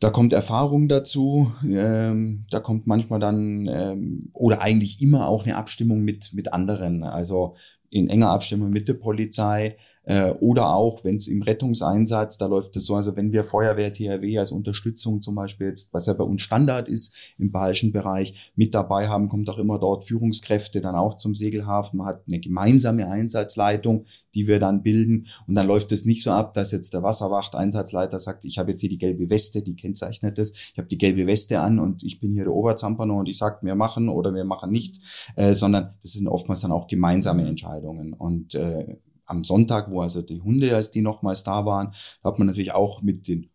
Da kommt Erfahrung dazu, ähm, da kommt manchmal dann ähm, oder eigentlich immer auch eine Abstimmung mit mit anderen, also in enger Abstimmung mit der Polizei, äh, oder auch, wenn es im Rettungseinsatz, da läuft es so, also wenn wir Feuerwehr THW als Unterstützung zum Beispiel jetzt, was ja bei uns Standard ist im bayerischen Bereich, mit dabei haben, kommt auch immer dort Führungskräfte dann auch zum Segelhafen. Man hat eine gemeinsame Einsatzleitung, die wir dann bilden. Und dann läuft es nicht so ab, dass jetzt der Wasserwacht-Einsatzleiter sagt, ich habe jetzt hier die gelbe Weste, die kennzeichnet es, ich habe die gelbe Weste an und ich bin hier der Oberzampano und ich sage, wir machen oder wir machen nicht, äh, sondern das sind oftmals dann auch gemeinsame Entscheidungen. Und äh, am Sonntag, wo also die Hunde, als die nochmals da waren, hat man natürlich auch mit den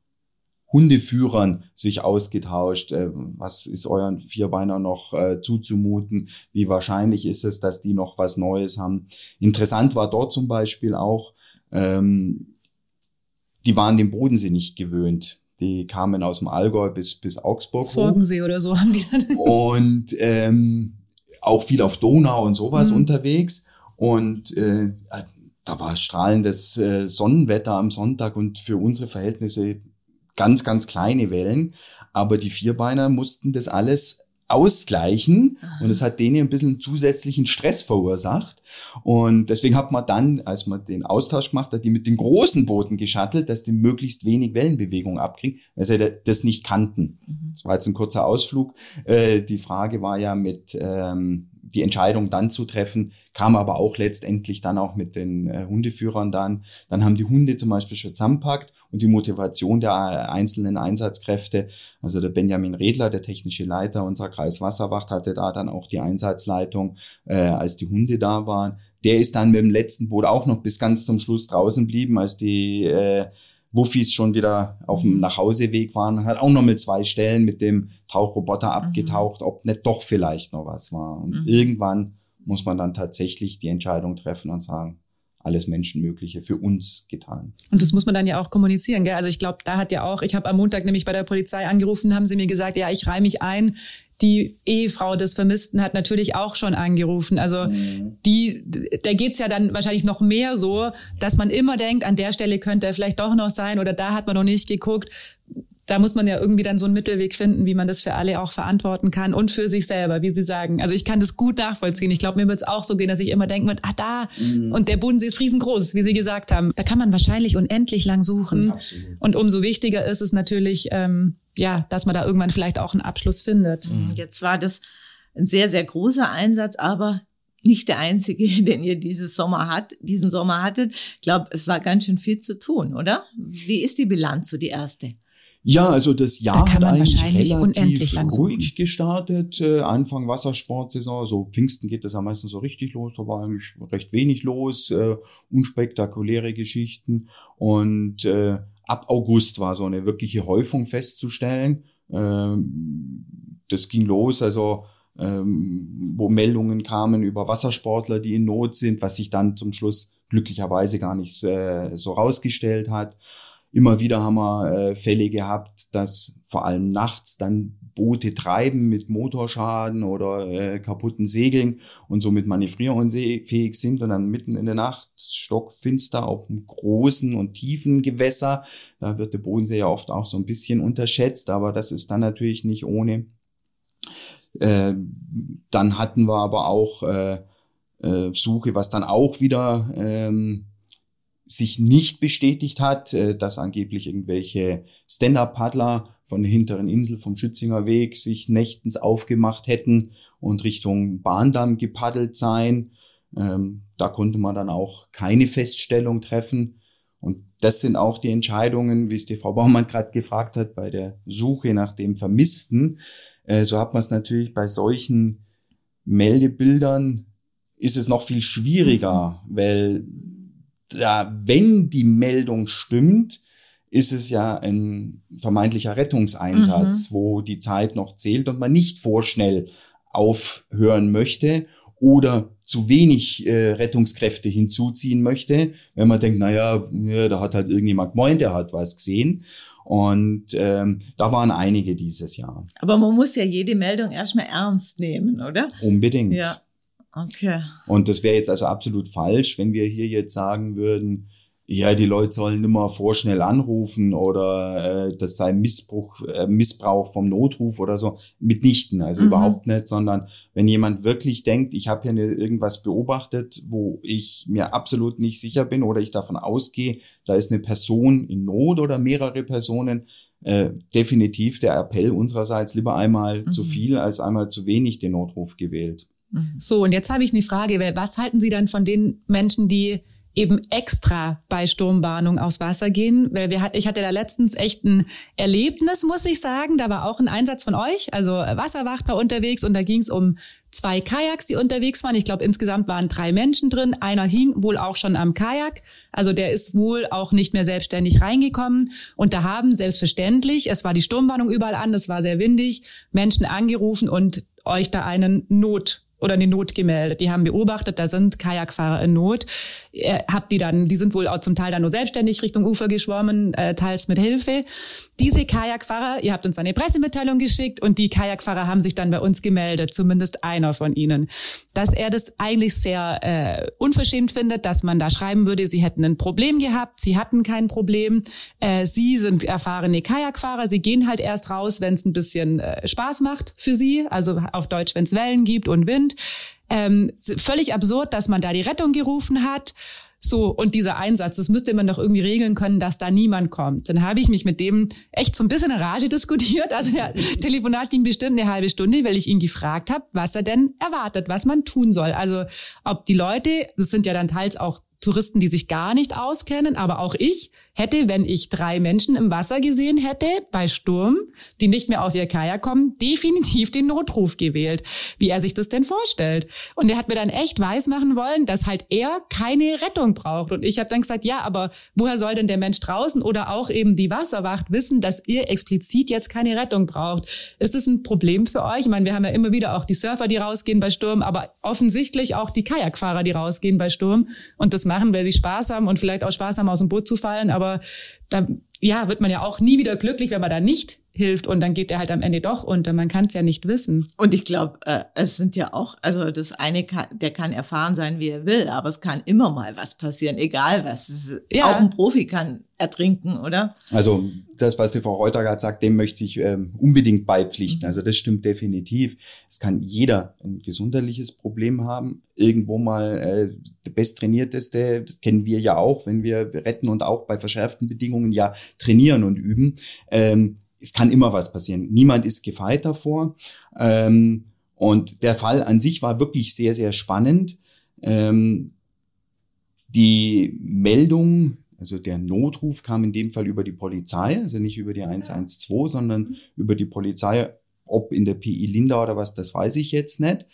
Hundeführern sich ausgetauscht. Äh, was ist euren Vierbeiner noch äh, zuzumuten? Wie wahrscheinlich ist es, dass die noch was Neues haben? Interessant war dort zum Beispiel auch, ähm, die waren dem Bodensee nicht gewöhnt. die kamen aus dem Allgäu bis, bis Augsburg. Forgensee oder so haben die dann. Und ähm, auch viel auf Donau und sowas mhm. unterwegs. Und äh, da war strahlendes äh, Sonnenwetter am Sonntag und für unsere Verhältnisse ganz, ganz kleine Wellen. Aber die Vierbeiner mussten das alles ausgleichen Aha. und es hat denen ein bisschen zusätzlichen Stress verursacht. Und deswegen hat man dann, als man den Austausch gemacht hat, die mit den großen Booten geschattelt, dass die möglichst wenig Wellenbewegung abkriegen, weil sie das nicht kannten. Mhm. Das war jetzt ein kurzer Ausflug. Äh, die Frage war ja mit ähm, die Entscheidung dann zu treffen, kam aber auch letztendlich dann auch mit den äh, Hundeführern dann. Dann haben die Hunde zum Beispiel schon zusammenpackt und die Motivation der äh, einzelnen Einsatzkräfte. Also der Benjamin Redler, der technische Leiter unserer Kreiswasserwacht, hatte da dann auch die Einsatzleitung, äh, als die Hunde da waren. Der ist dann mit dem letzten Boot auch noch bis ganz zum Schluss draußen blieben, als die äh, Wuffis schon wieder auf dem mhm. Nachhauseweg waren, hat auch noch mit zwei Stellen mit dem Tauchroboter mhm. abgetaucht, mhm. ob nicht doch vielleicht noch was war. Und mhm. irgendwann muss man dann tatsächlich die Entscheidung treffen und sagen, alles Menschenmögliche für uns getan. Und das muss man dann ja auch kommunizieren, gell? Also ich glaube, da hat ja auch, ich habe am Montag nämlich bei der Polizei angerufen, haben sie mir gesagt, ja, ich reihe mich ein. Die Ehefrau des Vermissten hat natürlich auch schon angerufen. Also mhm. die, da geht's ja dann wahrscheinlich noch mehr so, dass man immer denkt, an der Stelle könnte er vielleicht doch noch sein oder da hat man noch nicht geguckt da muss man ja irgendwie dann so einen Mittelweg finden, wie man das für alle auch verantworten kann und für sich selber, wie Sie sagen. Also ich kann das gut nachvollziehen. Ich glaube, mir wird es auch so gehen, dass ich immer denken würde, ah da, mhm. und der Bodensee ist riesengroß, wie Sie gesagt haben. Da kann man wahrscheinlich unendlich lang suchen. Absolut. Und umso wichtiger ist es natürlich, ähm, ja, dass man da irgendwann vielleicht auch einen Abschluss findet. Mhm. Jetzt war das ein sehr, sehr großer Einsatz, aber nicht der einzige, den ihr dieses Sommer hat, diesen Sommer hattet. Ich glaube, es war ganz schön viel zu tun, oder? Wie ist die Bilanz so die erste? Ja, also das Jahr da hat eigentlich relativ ruhig gestartet. Äh, Anfang Wassersportsaison, so Pfingsten geht das ja meistens so richtig los. Da war eigentlich recht wenig los, äh, unspektakuläre Geschichten. Und äh, ab August war so eine wirkliche Häufung festzustellen. Ähm, das ging los, also ähm, wo Meldungen kamen über Wassersportler, die in Not sind, was sich dann zum Schluss glücklicherweise gar nicht äh, so rausgestellt hat. Immer wieder haben wir äh, Fälle gehabt, dass vor allem nachts dann Boote treiben mit Motorschaden oder äh, kaputten Segeln und somit manövrierunfähig sind und dann mitten in der Nacht stockfinster auf einem großen und tiefen Gewässer. Da wird der Bodensee ja oft auch so ein bisschen unterschätzt, aber das ist dann natürlich nicht ohne. Äh, dann hatten wir aber auch äh, äh, Suche, was dann auch wieder ähm, sich nicht bestätigt hat, äh, dass angeblich irgendwelche Stand-Up-Paddler von der hinteren Insel vom Schützinger Weg sich nächtens aufgemacht hätten und Richtung Bahndamm gepaddelt seien. Ähm, da konnte man dann auch keine Feststellung treffen. Und das sind auch die Entscheidungen, wie es die Frau Baumann gerade gefragt hat, bei der Suche nach dem Vermissten. Äh, so hat man es natürlich bei solchen Meldebildern ist es noch viel schwieriger, weil da, wenn die Meldung stimmt, ist es ja ein vermeintlicher Rettungseinsatz, mhm. wo die Zeit noch zählt und man nicht vorschnell aufhören möchte oder zu wenig äh, Rettungskräfte hinzuziehen möchte, wenn man denkt, naja, ja, da hat halt irgendjemand gemeint, der hat was gesehen. Und ähm, da waren einige dieses Jahr. Aber man muss ja jede Meldung erstmal ernst nehmen, oder? Unbedingt. Ja. Okay. Und das wäre jetzt also absolut falsch, wenn wir hier jetzt sagen würden, ja, die Leute sollen immer vorschnell anrufen oder äh, das sei Missbrauch, äh, Missbrauch vom Notruf oder so. Mitnichten, also mhm. überhaupt nicht, sondern wenn jemand wirklich denkt, ich habe hier eine, irgendwas beobachtet, wo ich mir absolut nicht sicher bin oder ich davon ausgehe, da ist eine Person in Not oder mehrere Personen, äh, definitiv der Appell unsererseits lieber einmal mhm. zu viel als einmal zu wenig den Notruf gewählt. Mhm. So, und jetzt habe ich eine Frage. Was halten Sie dann von den Menschen, die eben extra bei Sturmwarnung aufs Wasser gehen, weil wir hat, ich hatte da letztens echt ein Erlebnis, muss ich sagen. Da war auch ein Einsatz von euch, also Wasserwacht war unterwegs und da ging es um zwei Kajaks, die unterwegs waren. Ich glaube, insgesamt waren drei Menschen drin. Einer hing wohl auch schon am Kajak. Also der ist wohl auch nicht mehr selbstständig reingekommen. Und da haben selbstverständlich, es war die Sturmwarnung überall an, es war sehr windig, Menschen angerufen und euch da einen Not oder eine Not gemeldet. Die haben beobachtet, da sind Kajakfahrer in Not. Ihr habt die dann, die sind wohl auch zum Teil dann nur selbstständig Richtung Ufer geschwommen, äh, teils mit Hilfe. Diese Kajakfahrer, ihr habt uns eine Pressemitteilung geschickt und die Kajakfahrer haben sich dann bei uns gemeldet, zumindest einer von ihnen, dass er das eigentlich sehr äh, unverschämt findet, dass man da schreiben würde, sie hätten ein Problem gehabt, sie hatten kein Problem, äh, sie sind erfahrene Kajakfahrer, sie gehen halt erst raus, wenn es ein bisschen äh, Spaß macht für sie, also auf Deutsch, wenn es Wellen gibt und Wind. Ähm, völlig absurd, dass man da die Rettung gerufen hat. So, und dieser Einsatz, das müsste man doch irgendwie regeln können, dass da niemand kommt. Dann habe ich mich mit dem echt so ein bisschen in Rage diskutiert. Also der Telefonat ging bestimmt eine halbe Stunde, weil ich ihn gefragt habe, was er denn erwartet, was man tun soll. Also ob die Leute, das sind ja dann teils auch Touristen, die sich gar nicht auskennen, aber auch ich hätte, wenn ich drei Menschen im Wasser gesehen hätte, bei Sturm, die nicht mehr auf ihr Kajak kommen, definitiv den Notruf gewählt, wie er sich das denn vorstellt. Und er hat mir dann echt weismachen wollen, dass halt er keine Rettung braucht. Und ich habe dann gesagt, ja, aber woher soll denn der Mensch draußen oder auch eben die Wasserwacht wissen, dass ihr explizit jetzt keine Rettung braucht? Ist das ein Problem für euch? Ich meine, wir haben ja immer wieder auch die Surfer, die rausgehen bei Sturm, aber offensichtlich auch die Kajakfahrer, die rausgehen bei Sturm. Und das machen, weil sie Spaß haben und vielleicht auch Spaß haben, aus dem Boot zu fallen. Aber da ja, wird man ja auch nie wieder glücklich, wenn man da nicht hilft und dann geht er halt am Ende doch unter. Man kann es ja nicht wissen. Und ich glaube, äh, es sind ja auch, also das eine, kann, der kann erfahren sein, wie er will, aber es kann immer mal was passieren, egal was. Ja. Auch ein Profi kann ertrinken, oder? Also das, was die Frau Reuter gerade sagt, dem möchte ich ähm, unbedingt beipflichten. Mhm. Also das stimmt definitiv. Es kann jeder ein gesundheitliches Problem haben. Irgendwo mal äh, der besttrainierteste, das kennen wir ja auch, wenn wir retten und auch bei verschärften Bedingungen ja trainieren und üben. Ähm, es kann immer was passieren. Niemand ist gefeit davor. Ähm, und der Fall an sich war wirklich sehr, sehr spannend. Ähm, die Meldung, also der Notruf kam in dem Fall über die Polizei, also nicht über die 112, sondern über die Polizei, ob in der PI Linda oder was, das weiß ich jetzt nicht.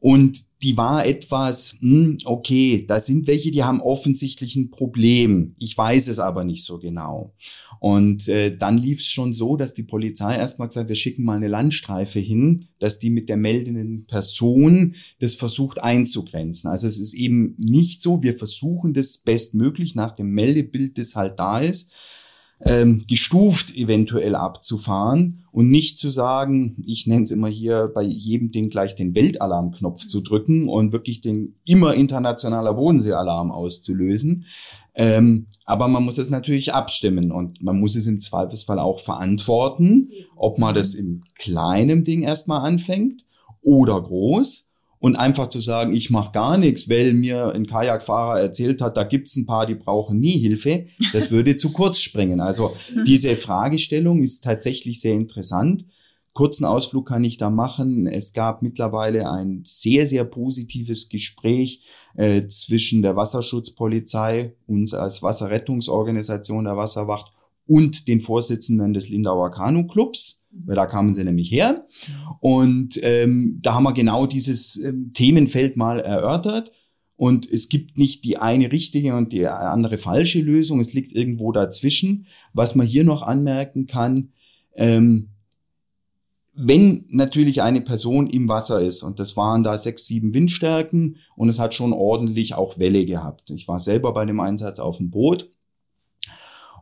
Und die war etwas, hm, okay, da sind welche, die haben offensichtlich ein Problem. Ich weiß es aber nicht so genau. Und äh, dann lief es schon so, dass die Polizei erstmal gesagt, wir schicken mal eine Landstreife hin, dass die mit der meldenden Person das versucht einzugrenzen. Also es ist eben nicht so, wir versuchen das bestmöglich nach dem Meldebild, das halt da ist, ähm, gestuft eventuell abzufahren und nicht zu sagen, ich nenne es immer hier bei jedem Ding gleich den Weltalarmknopf zu drücken und wirklich den immer internationaler Bodenseealarm auszulösen. Ähm, aber man muss es natürlich abstimmen und man muss es im Zweifelsfall auch verantworten, ob man das im kleinen Ding erstmal anfängt oder groß und einfach zu sagen, ich mache gar nichts, weil mir ein Kajakfahrer erzählt hat, da gibt's ein paar, die brauchen nie Hilfe, das würde zu kurz springen. Also diese Fragestellung ist tatsächlich sehr interessant. Kurzen Ausflug kann ich da machen. Es gab mittlerweile ein sehr, sehr positives Gespräch äh, zwischen der Wasserschutzpolizei, uns als Wasserrettungsorganisation der Wasserwacht und den Vorsitzenden des Lindauer Kanu-Clubs, weil da kamen sie nämlich her. Und ähm, da haben wir genau dieses ähm, Themenfeld mal erörtert. Und es gibt nicht die eine richtige und die andere falsche Lösung. Es liegt irgendwo dazwischen. Was man hier noch anmerken kann, ähm, wenn natürlich eine Person im Wasser ist, und das waren da sechs, sieben Windstärken, und es hat schon ordentlich auch Welle gehabt. Ich war selber bei dem Einsatz auf dem Boot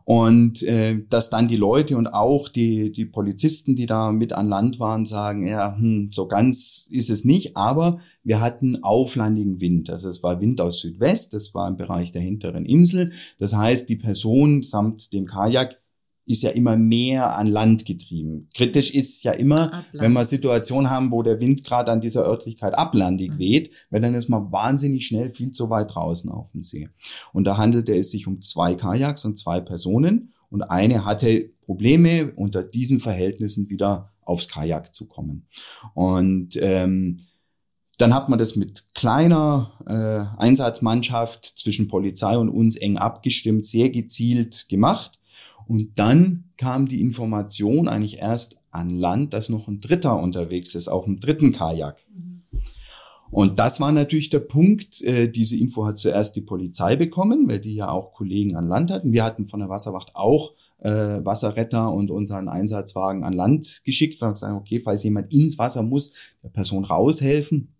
und äh, dass dann die Leute und auch die, die Polizisten, die da mit an Land waren, sagen, ja, hm, so ganz ist es nicht, aber wir hatten auflandigen Wind. Also es war Wind aus Südwest, das war im Bereich der hinteren Insel. Das heißt, die Person samt dem Kajak ist ja immer mehr an Land getrieben. Kritisch ist ja immer, Abland. wenn wir Situationen haben, wo der Wind gerade an dieser Örtlichkeit ablandig mhm. weht, weil dann ist man wahnsinnig schnell viel zu weit draußen auf dem See. Und da handelte es sich um zwei Kajaks und zwei Personen und eine hatte Probleme unter diesen Verhältnissen wieder aufs Kajak zu kommen. Und ähm, dann hat man das mit kleiner äh, Einsatzmannschaft zwischen Polizei und uns eng abgestimmt, sehr gezielt gemacht. Und dann kam die Information eigentlich erst an Land, dass noch ein Dritter unterwegs ist, auf dem dritten Kajak. Und das war natürlich der Punkt. Äh, diese Info hat zuerst die Polizei bekommen, weil die ja auch Kollegen an Land hatten. Wir hatten von der Wasserwacht auch äh, Wasserretter und unseren Einsatzwagen an Land geschickt. Wir haben gesagt, okay, falls jemand ins Wasser muss, der Person raushelfen.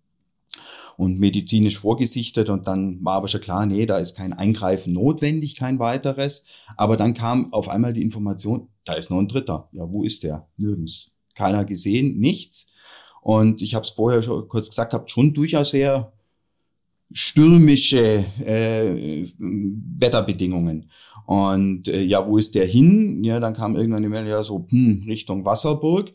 Und medizinisch vorgesichtet und dann war aber schon klar, nee, da ist kein Eingreifen notwendig, kein weiteres. Aber dann kam auf einmal die Information, da ist noch ein Dritter. Ja, wo ist der? Nirgends. Keiner gesehen, nichts. Und ich habe es vorher schon kurz gesagt, habe schon durchaus sehr stürmische äh, Wetterbedingungen. Und äh, ja, wo ist der hin? Ja, dann kam irgendwann die Meldung, ja, so hm, Richtung Wasserburg.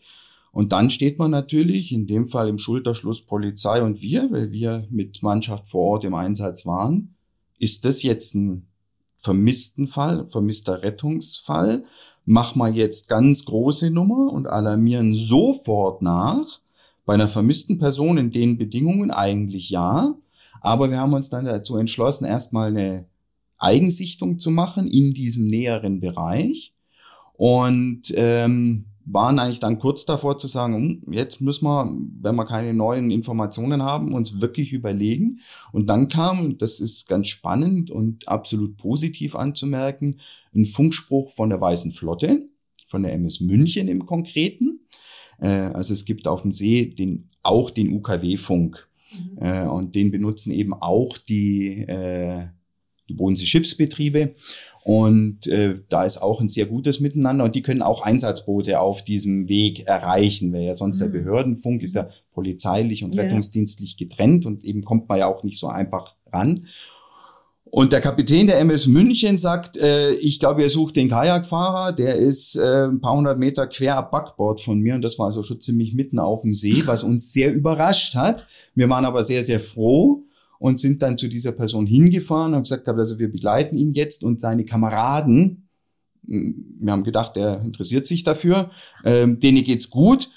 Und dann steht man natürlich, in dem Fall im Schulterschluss Polizei und wir, weil wir mit Mannschaft vor Ort im Einsatz waren. Ist das jetzt ein vermissten Fall, vermisster Rettungsfall? Machen wir jetzt ganz große Nummer und alarmieren sofort nach. Bei einer vermissten Person in den Bedingungen eigentlich ja. Aber wir haben uns dann dazu entschlossen, erstmal eine Eigensichtung zu machen in diesem näheren Bereich. Und ähm, waren eigentlich dann kurz davor zu sagen, hm, jetzt müssen wir, wenn wir keine neuen Informationen haben, uns wirklich überlegen. Und dann kam, das ist ganz spannend und absolut positiv anzumerken, ein Funkspruch von der Weißen Flotte, von der MS München im Konkreten. Äh, also es gibt auf dem See den, auch den UKW-Funk. Mhm. Äh, und den benutzen eben auch die, äh, die Bodensee Schiffsbetriebe. Und äh, da ist auch ein sehr gutes Miteinander und die können auch Einsatzboote auf diesem Weg erreichen, weil ja sonst mhm. der Behördenfunk ist ja polizeilich und rettungsdienstlich getrennt und eben kommt man ja auch nicht so einfach ran. Und der Kapitän der MS München sagt, äh, ich glaube, ihr sucht den Kajakfahrer, der ist äh, ein paar hundert Meter quer ab Backbord von mir und das war also schon ziemlich mitten auf dem See, was uns sehr überrascht hat. Wir waren aber sehr, sehr froh und sind dann zu dieser Person hingefahren und haben gesagt, also wir begleiten ihn jetzt und seine Kameraden, hm, wir haben gedacht, der interessiert sich dafür, ähm, denen geht's gut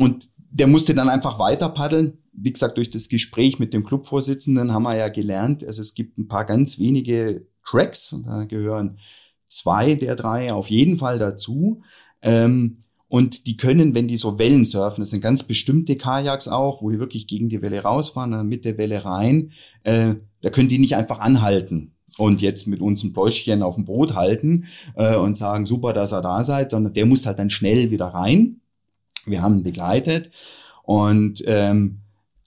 und der musste dann einfach weiter paddeln. Wie gesagt, durch das Gespräch mit dem Clubvorsitzenden haben wir ja gelernt, also es gibt ein paar ganz wenige Tracks, und da gehören zwei der drei auf jeden Fall dazu. Ähm, und die können, wenn die so Wellen surfen, das sind ganz bestimmte Kajaks auch, wo die wirklich gegen die Welle rausfahren, dann mit der Welle rein, äh, da können die nicht einfach anhalten und jetzt mit uns ein Pläuschchen auf dem Boot halten äh, und sagen, super, dass ihr da seid, sondern der muss halt dann schnell wieder rein. Wir haben ihn begleitet und ähm,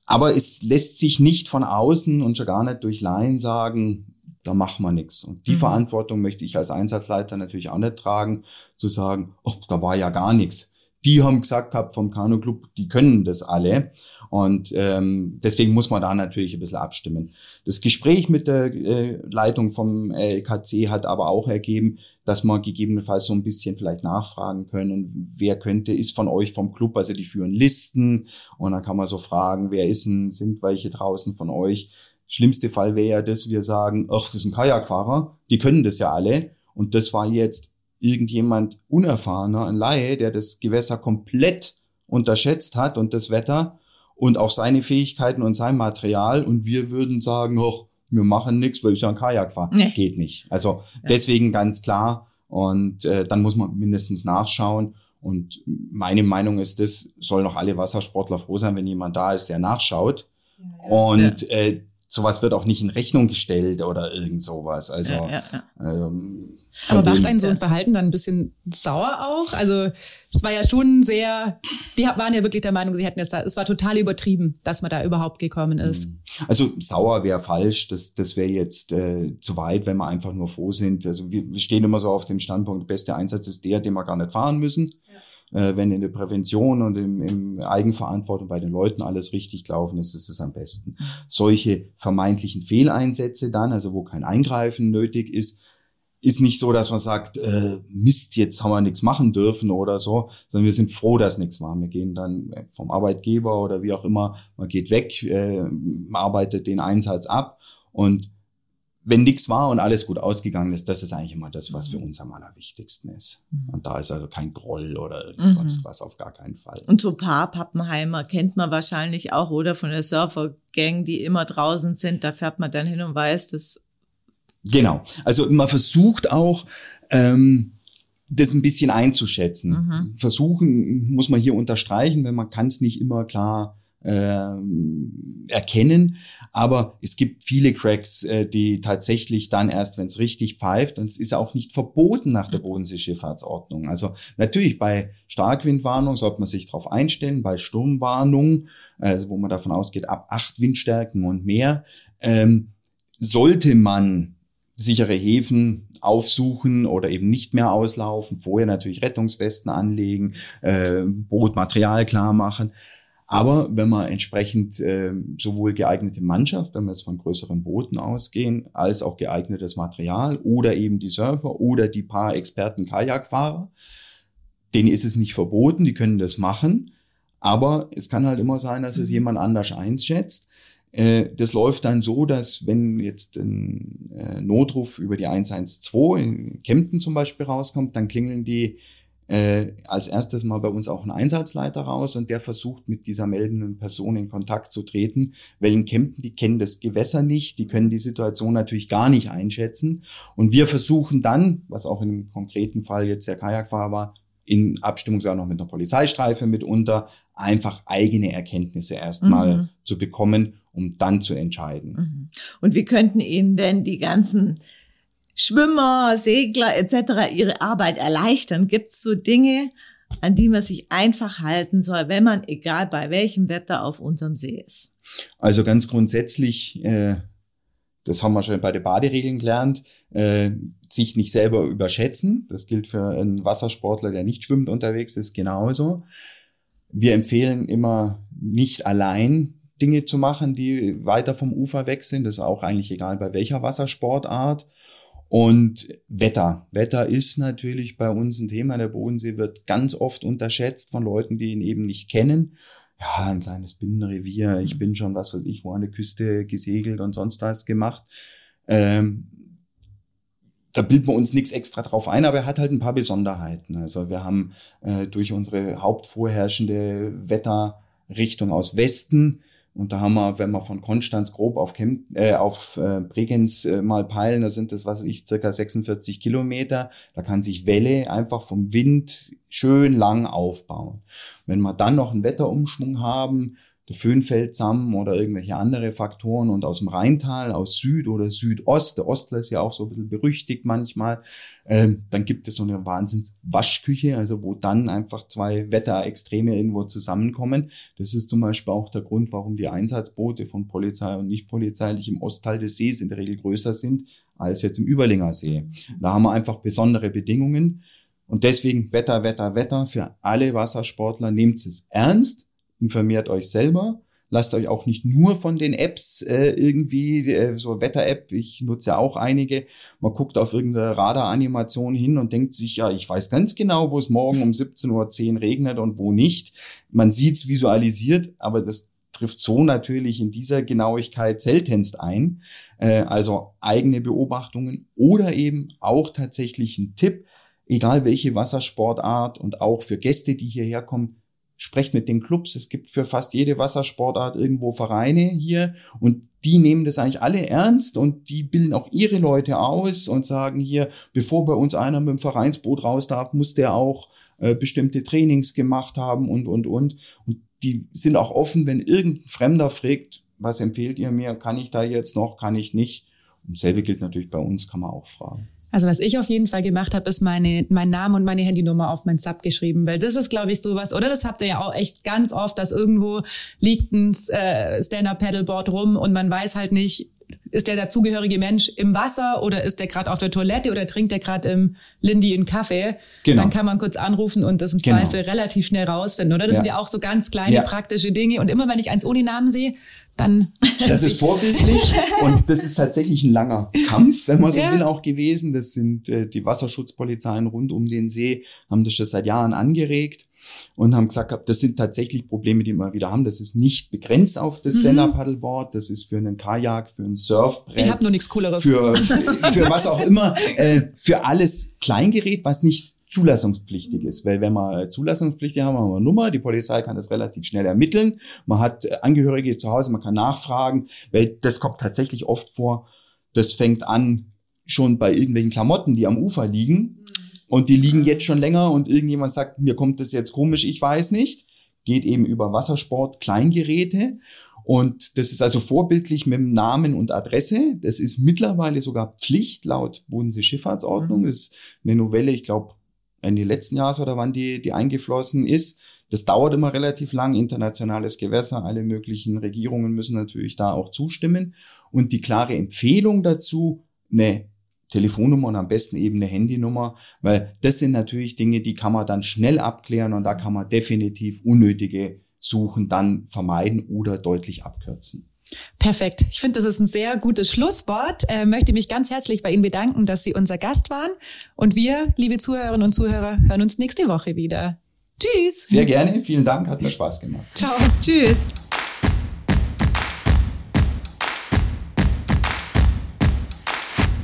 aber es lässt sich nicht von außen und schon gar nicht durch Laien sagen, da machen wir nichts. Und die mhm. Verantwortung möchte ich als Einsatzleiter natürlich auch nicht tragen, zu sagen, oh, da war ja gar nichts. Die haben gesagt gehabt vom Kanu Club, die können das alle. Und ähm, deswegen muss man da natürlich ein bisschen abstimmen. Das Gespräch mit der äh, Leitung vom LKC hat aber auch ergeben, dass man gegebenenfalls so ein bisschen vielleicht nachfragen können, wer könnte, ist von euch vom Club, also die führen Listen und dann kann man so fragen, wer ist denn, sind welche draußen von euch, Schlimmste Fall wäre ja, dass wir sagen, ach, das ist ein Kajakfahrer, die können das ja alle. Und das war jetzt irgendjemand unerfahrener, ein Laie, der das Gewässer komplett unterschätzt hat und das Wetter und auch seine Fähigkeiten und sein Material. Und wir würden sagen, ach, wir machen nichts, weil ich ja ein Kajakfahrer. Nee. Geht nicht. Also ja. deswegen ganz klar. Und äh, dann muss man mindestens nachschauen. Und meine Meinung ist, das soll noch alle Wassersportler froh sein, wenn jemand da ist, der nachschaut. Ja, und äh, sowas wird auch nicht in Rechnung gestellt oder irgend sowas. Also, ja, ja, ja. Ähm, aber macht einen so ein Verhalten dann ein bisschen sauer auch? Also es war ja schon sehr, die waren ja wirklich der Meinung, sie hätten es da, es war total übertrieben, dass man da überhaupt gekommen ist. Mhm. Also sauer wäre falsch, das, das wäre jetzt äh, zu weit, wenn wir einfach nur froh sind. Also wir, wir stehen immer so auf dem Standpunkt, der beste Einsatz ist der, den wir gar nicht fahren müssen äh, wenn in der Prävention und im, im Eigenverantwortung bei den Leuten alles richtig laufen ist, ist es am besten. Mhm. Solche vermeintlichen Fehleinsätze dann, also wo kein Eingreifen nötig ist, ist nicht so, dass man sagt, äh, Mist, jetzt haben wir nichts machen dürfen oder so, sondern wir sind froh, dass nichts war. Wir gehen dann vom Arbeitgeber oder wie auch immer, man geht weg, äh, arbeitet den Einsatz ab und wenn nichts war und alles gut ausgegangen ist, das ist eigentlich immer das, was für uns am allerwichtigsten ist. Mhm. Und da ist also kein Groll oder mhm. sonst was auf gar keinen Fall. Und so ein paar Pappenheimer kennt man wahrscheinlich auch, oder von der Surfergang, die immer draußen sind, da fährt man dann hin und weiß, dass. Genau. Also man versucht auch, ähm, das ein bisschen einzuschätzen. Mhm. Versuchen muss man hier unterstreichen, wenn man kann es nicht immer klar ähm, erkennen. Aber es gibt viele Cracks, äh, die tatsächlich dann erst, wenn es richtig pfeift, und es ist auch nicht verboten nach der Bodenseeschifffahrtsordnung. Also natürlich bei Starkwindwarnung sollte man sich darauf einstellen, bei Sturmwarnung, also wo man davon ausgeht, ab acht Windstärken und mehr, ähm, sollte man sichere Häfen aufsuchen oder eben nicht mehr auslaufen, vorher natürlich Rettungswesten anlegen, äh, Bootmaterial klar machen. Aber wenn man entsprechend äh, sowohl geeignete Mannschaft, wenn wir jetzt von größeren Booten ausgehen, als auch geeignetes Material oder eben die Surfer oder die paar Experten Kajakfahrer, denen ist es nicht verboten, die können das machen. Aber es kann halt immer sein, dass es mhm. jemand anders einschätzt. Äh, das läuft dann so, dass wenn jetzt ein äh, Notruf über die 112 in Kempten zum Beispiel rauskommt, dann klingeln die äh, als erstes mal bei uns auch ein Einsatzleiter raus und der versucht mit dieser meldenden Person in Kontakt zu treten, Kempten, die kennen das Gewässer nicht, die können die Situation natürlich gar nicht einschätzen und wir versuchen dann, was auch dem konkreten Fall jetzt der Kajakfahrer war, in Abstimmung sogar noch mit einer Polizeistreife mitunter, einfach eigene Erkenntnisse erstmal mhm. zu bekommen, um dann zu entscheiden. Mhm. Und wie könnten Ihnen denn die ganzen Schwimmer, Segler etc. ihre Arbeit erleichtern? Gibt es so Dinge, an die man sich einfach halten soll, wenn man, egal bei welchem Wetter, auf unserem See ist? Also ganz grundsätzlich, äh, das haben wir schon bei den Baderegeln gelernt, äh, sich nicht selber überschätzen. Das gilt für einen Wassersportler, der nicht schwimmt unterwegs ist, genauso. Wir empfehlen immer nicht allein Dinge zu machen, die weiter vom Ufer weg sind. Das ist auch eigentlich egal bei welcher Wassersportart. Und Wetter. Wetter ist natürlich bei uns ein Thema. Der Bodensee wird ganz oft unterschätzt von Leuten, die ihn eben nicht kennen. Ja, ein kleines Binnenrevier. Ich bin schon, was weiß ich, wo an der Küste gesegelt und sonst was gemacht. Ähm, da bilden wir uns nichts extra drauf ein, aber er hat halt ein paar Besonderheiten. Also wir haben äh, durch unsere hauptvorherrschende Wetterrichtung aus Westen und da haben wir, wenn wir von Konstanz grob auf, Kemp äh, auf äh, Bregenz äh, mal peilen, da sind das, was ich, circa 46 Kilometer. Da kann sich Welle einfach vom Wind schön lang aufbauen. Wenn wir dann noch einen Wetterumschwung haben, der Föhn oder irgendwelche andere Faktoren und aus dem Rheintal, aus Süd oder Südost, der Ostler ist ja auch so ein bisschen berüchtigt manchmal, ähm, dann gibt es so eine Wahnsinns-Waschküche, also wo dann einfach zwei Wetterextreme irgendwo zusammenkommen. Das ist zum Beispiel auch der Grund, warum die Einsatzboote von Polizei und nicht polizeilich im Ostteil des Sees in der Regel größer sind als jetzt im Überlinger See. Da haben wir einfach besondere Bedingungen. Und deswegen Wetter, Wetter, Wetter für alle Wassersportler. Nehmt es ernst informiert euch selber. Lasst euch auch nicht nur von den Apps äh, irgendwie, äh, so Wetter-App, ich nutze ja auch einige, man guckt auf irgendeine Radaranimation hin und denkt sich, ja, ich weiß ganz genau, wo es morgen um 17.10 Uhr regnet und wo nicht. Man sieht's visualisiert, aber das trifft so natürlich in dieser Genauigkeit seltenst ein. Äh, also eigene Beobachtungen oder eben auch tatsächlich ein Tipp, egal welche Wassersportart und auch für Gäste, die hierher kommen, sprecht mit den Clubs. Es gibt für fast jede Wassersportart irgendwo Vereine hier und die nehmen das eigentlich alle ernst und die bilden auch ihre Leute aus und sagen hier, bevor bei uns einer mit dem Vereinsboot raus darf, muss der auch äh, bestimmte Trainings gemacht haben und, und, und. Und die sind auch offen, wenn irgendein Fremder fragt, was empfehlt ihr mir? Kann ich da jetzt noch? Kann ich nicht? Und selbe gilt natürlich bei uns, kann man auch fragen. Also was ich auf jeden Fall gemacht habe, ist meine mein Name und meine Handynummer auf mein Sub geschrieben, weil das ist, glaube ich, sowas. Oder das habt ihr ja auch echt ganz oft, dass irgendwo liegt ein äh, Stand-up-Paddleboard rum und man weiß halt nicht, ist der dazugehörige Mensch im Wasser oder ist der gerade auf der Toilette oder trinkt der gerade im Lindy einen Kaffee? Genau. Dann kann man kurz anrufen und das im genau. Zweifel relativ schnell rausfinden, oder? Das ja. sind ja auch so ganz kleine ja. praktische Dinge. Und immer wenn ich eins ohne Namen sehe, dann. Das ist vorbildlich und das ist tatsächlich ein langer Kampf, wenn man so ja. will, auch gewesen. Das sind äh, die Wasserschutzpolizeien rund um den See, haben das schon seit Jahren angeregt und haben gesagt, das sind tatsächlich Probleme, die wir wieder haben. Das ist nicht begrenzt auf das mhm. Stand-Up-Paddleboard. Das ist für einen Kajak, für ein Surfbrett. Ich habe nur nichts Cooleres. Für, für was auch immer. Äh, für alles Kleingerät, was nicht zulassungspflichtig ist. Weil wenn wir zulassungspflichtig haben, haben wir eine Nummer, die Polizei kann das relativ schnell ermitteln. Man hat Angehörige zu Hause, man kann nachfragen, weil das kommt tatsächlich oft vor. Das fängt an schon bei irgendwelchen Klamotten, die am Ufer liegen. Und die liegen jetzt schon länger und irgendjemand sagt, mir kommt das jetzt komisch, ich weiß nicht. geht eben über Wassersport Kleingeräte. Und das ist also vorbildlich mit dem Namen und Adresse. Das ist mittlerweile sogar Pflicht laut Bodensee Schifffahrtsordnung. Mhm. Das ist eine Novelle, ich glaube, Ende letzten Jahres oder wann die, die eingeflossen ist. Das dauert immer relativ lang. Internationales Gewässer, alle möglichen Regierungen müssen natürlich da auch zustimmen. Und die klare Empfehlung dazu, eine Telefonnummer und am besten eben eine Handynummer, weil das sind natürlich Dinge, die kann man dann schnell abklären und da kann man definitiv unnötige Suchen dann vermeiden oder deutlich abkürzen. Perfekt. Ich finde, das ist ein sehr gutes Schlusswort. Äh, möchte mich ganz herzlich bei Ihnen bedanken, dass Sie unser Gast waren. Und wir, liebe Zuhörerinnen und Zuhörer, hören uns nächste Woche wieder. Tschüss. Sehr gerne. Vielen Dank. Hat mir Spaß gemacht. Ciao. Tschüss.